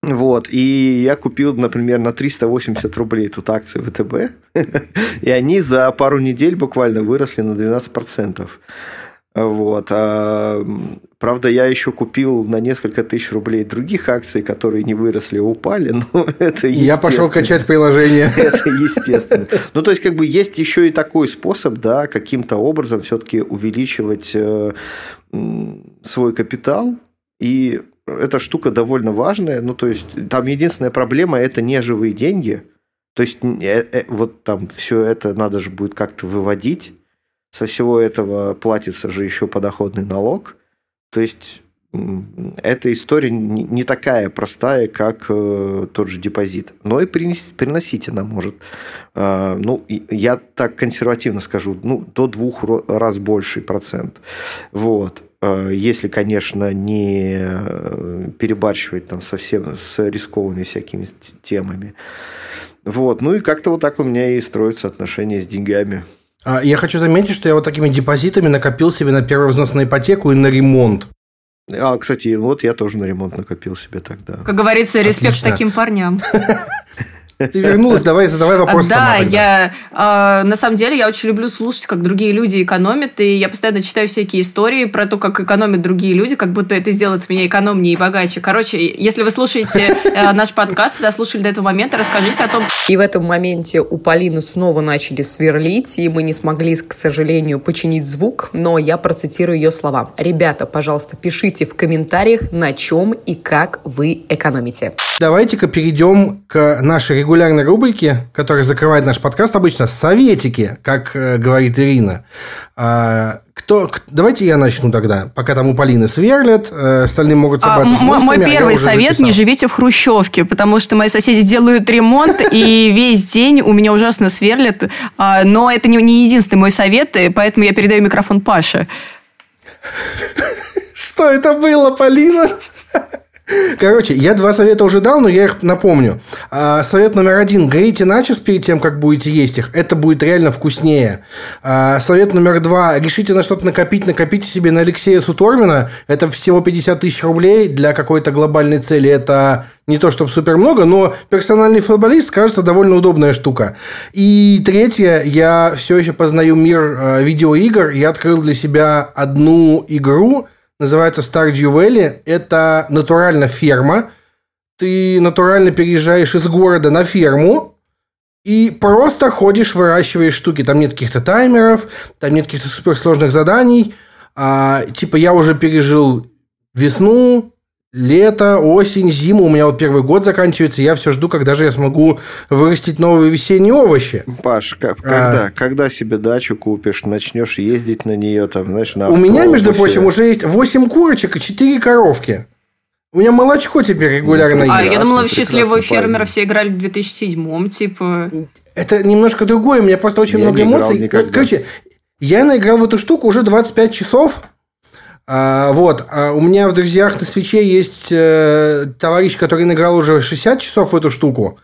Вот, и я купил, например, на 380 рублей тут акции ВТБ, и они за пару недель буквально выросли на 12%. Вот. А, правда, я еще купил на несколько тысяч рублей других акций, которые не выросли, а упали, но это Я пошел качать приложение. Это естественно. Ну, то есть, как бы есть еще и такой способ, да, каким-то образом все-таки увеличивать э, свой капитал. И эта штука довольно важная. Ну, то есть, там единственная проблема – это не живые деньги. То есть, э, э, вот там все это надо же будет как-то выводить со всего этого платится же еще подоходный налог. То есть эта история не такая простая, как э, тот же депозит. Но и приносить, она может. Э, ну, я так консервативно скажу, ну, до двух раз больший процент. Вот. Э, если, конечно, не перебарщивать там совсем с рисковыми всякими темами. Вот. Ну и как-то вот так у меня и строятся отношения с деньгами. А, я хочу заметить, что я вот такими депозитами накопил себе на первый взнос на ипотеку и на ремонт. А, кстати, вот я тоже на ремонт накопил себе тогда. Как говорится, респект Отлично. таким парням. Ты вернулась, давай задавай вопрос Да, я а, на самом деле я очень люблю слушать, как другие люди экономят, и я постоянно читаю всякие истории про то, как экономят другие люди, как будто это сделает меня экономнее и богаче. Короче, если вы слушаете э, наш подкаст, дослушали до этого момента, расскажите о том... И в этом моменте у Полины снова начали сверлить, и мы не смогли, к сожалению, починить звук, но я процитирую ее слова. Ребята, пожалуйста, пишите в комментариях, на чем и как вы экономите. Давайте-ка перейдем к нашей регулярной рубрике, которая закрывает наш подкаст обычно, советики, как э, говорит Ирина. А, кто, давайте я начну тогда, пока там у Полины сверлят, э, остальные могут а, собраться а, Мой первый совет – не живите в хрущевке, потому что мои соседи делают ремонт, и весь день у меня ужасно сверлят. А, но это не, не единственный мой совет, поэтому я передаю микрофон Паше. Что это было, Полина? Короче, я два совета уже дал, но я их напомню. А, совет номер один. Грейте начос перед тем, как будете есть их. Это будет реально вкуснее. А, совет номер два. Решите на что-то накопить. Накопите себе на Алексея Сутормина. Это всего 50 тысяч рублей для какой-то глобальной цели. Это не то, чтобы супер много, но персональный футболист, кажется, довольно удобная штука. И третье, я все еще познаю мир э, видеоигр. Я открыл для себя одну игру, называется Stardew Valley. Это натурально ферма. Ты натурально переезжаешь из города на ферму и просто ходишь, выращиваешь штуки. Там нет каких-то таймеров, там нет каких-то суперсложных заданий. А, типа я уже пережил весну, лето, осень, зиму. У меня вот первый год заканчивается, я все жду, когда же я смогу вырастить новые весенние овощи. Паш, как, когда, а... когда себе дачу купишь, начнешь ездить на нее, там, знаешь, на У меня, между прочим, уже есть 8 курочек и 4 коровки. У меня молочко теперь регулярно ну, А я думала, в «Счастливого фермера» все играли в 2007-м, типа... Это немножко другое, у меня просто очень я много эмоций. Короче, я наиграл в эту штуку уже 25 часов, а, вот, а у меня в друзьях на свече есть э, товарищ, который наиграл уже 60 часов в эту штуку.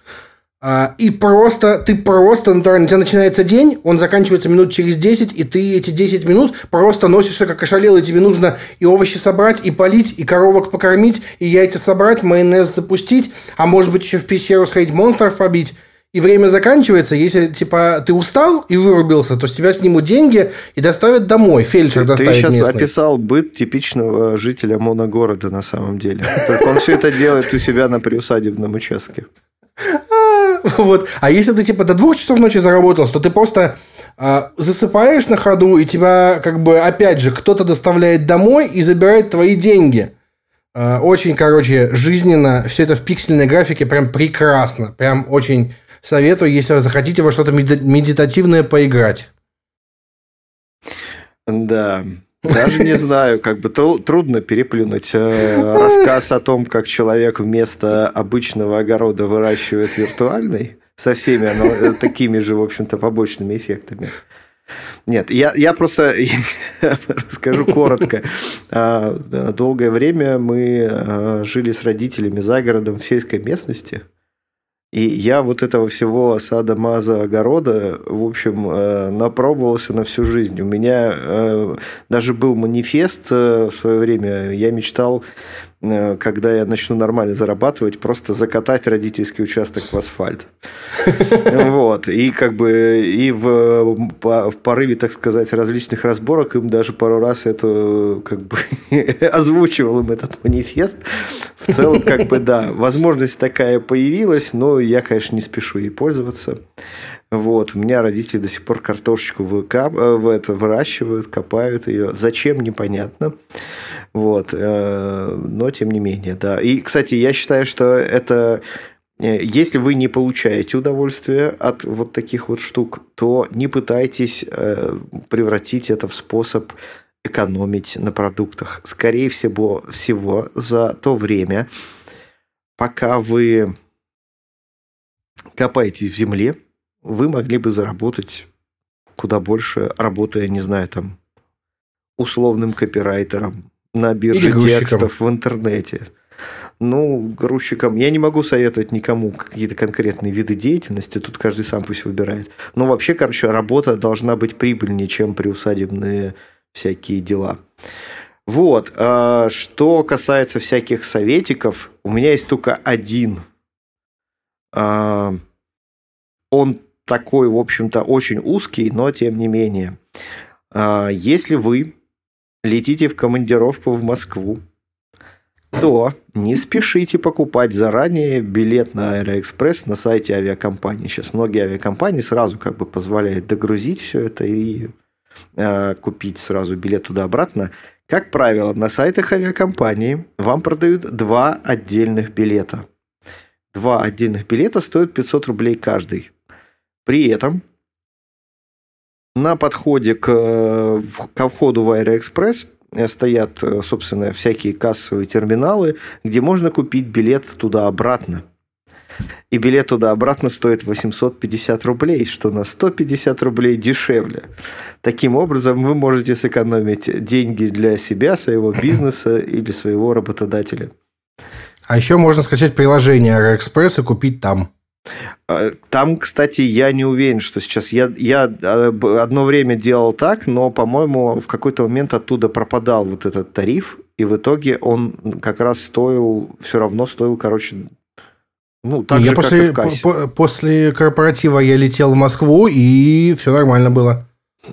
А, и просто, ты просто натурально, у тебя начинается день, он заканчивается минут через 10, и ты эти 10 минут просто носишься как ошалелый. Тебе нужно и овощи собрать, и полить, и коровок покормить, и яйца собрать, майонез запустить, а может быть еще в пещеру сходить, монстров побить и время заканчивается, если типа ты устал и вырубился, то с тебя снимут деньги и доставят домой. Фельдшер доставит Ты сейчас местный. описал быт типичного жителя моногорода на самом деле. Только он все это делает у себя на приусадебном участке. Вот. А если ты типа до двух часов ночи заработал, то ты просто а, засыпаешь на ходу, и тебя как бы опять же кто-то доставляет домой и забирает твои деньги. А, очень, короче, жизненно. Все это в пиксельной графике прям прекрасно. Прям очень советую, если вы захотите во что-то медитативное поиграть. Да. Даже не знаю, как бы трудно переплюнуть э, рассказ о том, как человек вместо обычного огорода выращивает виртуальный со всеми оно, такими же, в общем-то, побочными эффектами. Нет, я, я просто расскажу коротко. А, долгое время мы а, жили с родителями за городом в сельской местности – и я вот этого всего сада, маза, огорода, в общем, э, напробовался на всю жизнь. У меня э, даже был манифест э, в свое время. Я мечтал когда я начну нормально зарабатывать, просто закатать родительский участок в асфальт. Вот. И как бы и в, в порыве, так сказать, различных разборок им даже пару раз это как бы озвучивал им этот манифест. В целом, как бы, да, возможность такая появилась, но я, конечно, не спешу ей пользоваться. Вот, у меня родители до сих пор картошечку выкап... Э, в это выращивают, копают ее. Зачем, непонятно. Вот, э, но тем не менее, да. И, кстати, я считаю, что это э, если вы не получаете удовольствие от вот таких вот штук, то не пытайтесь превратить это в способ экономить на продуктах. Скорее всего, всего за то время, пока вы копаетесь в земле, вы могли бы заработать куда больше, работая, не знаю, там, условным копирайтером на бирже текстов в интернете. Ну, грузчикам я не могу советовать никому какие-то конкретные виды деятельности, тут каждый сам пусть выбирает. Но вообще, короче, работа должна быть прибыльнее, чем приусадебные всякие дела. Вот. А, что касается всяких советиков, у меня есть только один. А, он такой, в общем-то, очень узкий, но тем не менее. А, если вы летите в командировку в Москву, то не спешите покупать заранее билет на Аэроэкспресс на сайте авиакомпании. Сейчас многие авиакомпании сразу как бы позволяют догрузить все это и э, купить сразу билет туда-обратно. Как правило, на сайтах авиакомпании вам продают два отдельных билета. Два отдельных билета стоят 500 рублей каждый. При этом на подходе к, ко входу в Аэроэкспресс Э, стоят, э, собственно, всякие кассовые терминалы, где можно купить билет туда-обратно. И билет туда-обратно стоит 850 рублей, что на 150 рублей дешевле. Таким образом, вы можете сэкономить деньги для себя, своего бизнеса или своего работодателя. А еще можно скачать приложение Аэроэкспресс и купить там. А, там, кстати, я не уверен, что сейчас... Я, я а, одно время делал так, но, по-моему, в какой-то момент оттуда пропадал вот этот тариф, и в итоге он как раз стоил, все равно стоил, короче, ну, так я же, после, как и в кассе. после корпоратива я летел в Москву, и все нормально было.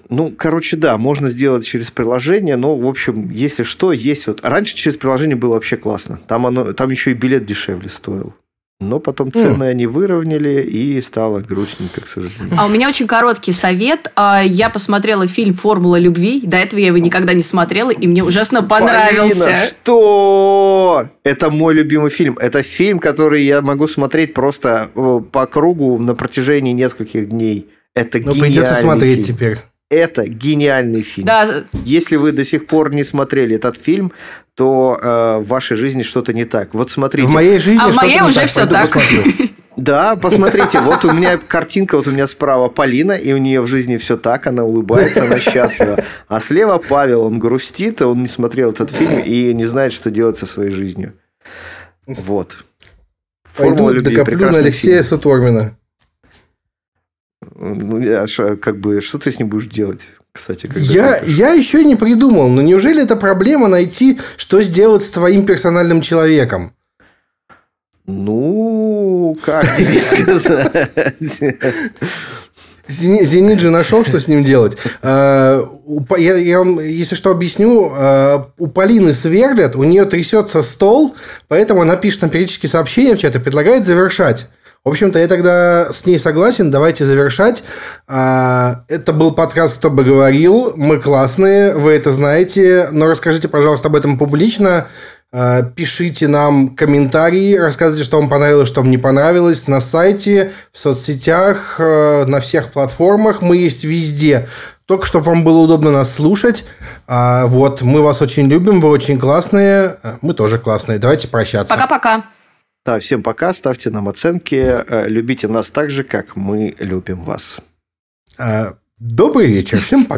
Ну, короче, да, можно сделать через приложение, но, в общем, если что, есть вот... Раньше через приложение было вообще классно. Там, оно, там еще и билет дешевле стоил. Но потом цены mm. они выровняли, и стало грустненько, к сожалению. А у меня очень короткий совет. А, я посмотрела фильм «Формула любви». До этого я его никогда не смотрела, и мне ужасно понравился. Полина, что? Это мой любимый фильм. Это фильм, который я могу смотреть просто э, по кругу на протяжении нескольких дней. Это ну, гениальный придется смотреть фильм. теперь. Это гениальный фильм. Да. Если вы до сих пор не смотрели этот фильм, то э, в вашей жизни что-то не так. Вот смотрите. В моей жизни а в моей уже так. все так. Да, посмотрите, вот у меня картинка, вот у меня справа Полина, и у нее в жизни все так, она улыбается, она счастлива. А слева Павел, он грустит, он не смотрел этот фильм и не знает, что делать со своей жизнью. Вот. Формула Пойду любви, докоплю на Алексея фильм. Сатормина. Ну, а шо, как бы, что ты с ним будешь делать? Кстати, я, я еще не придумал, но неужели это проблема найти, что сделать с твоим персональным человеком? Ну, как тебе сказать? Зенит же нашел, что с ним делать. А, я, я вам, если что, объясню. А, у Полины сверлят, у нее трясется стол, поэтому она пишет нам периодически сообщения в чат и предлагает завершать. В общем-то, я тогда с ней согласен. Давайте завершать. А, это был подкаст «Кто бы говорил». Мы классные, вы это знаете. Но расскажите, пожалуйста, об этом публично. А, пишите нам комментарии, рассказывайте, что вам понравилось, что вам не понравилось на сайте, в соцсетях, э, на всех платформах. Мы есть везде. Только чтобы вам было удобно нас слушать. А, вот, мы вас очень любим, вы очень классные. Мы тоже классные. Давайте прощаться. Пока-пока. Да, всем пока, ставьте нам оценки, э, любите нас так же, как мы любим вас. А, добрый вечер, всем пока.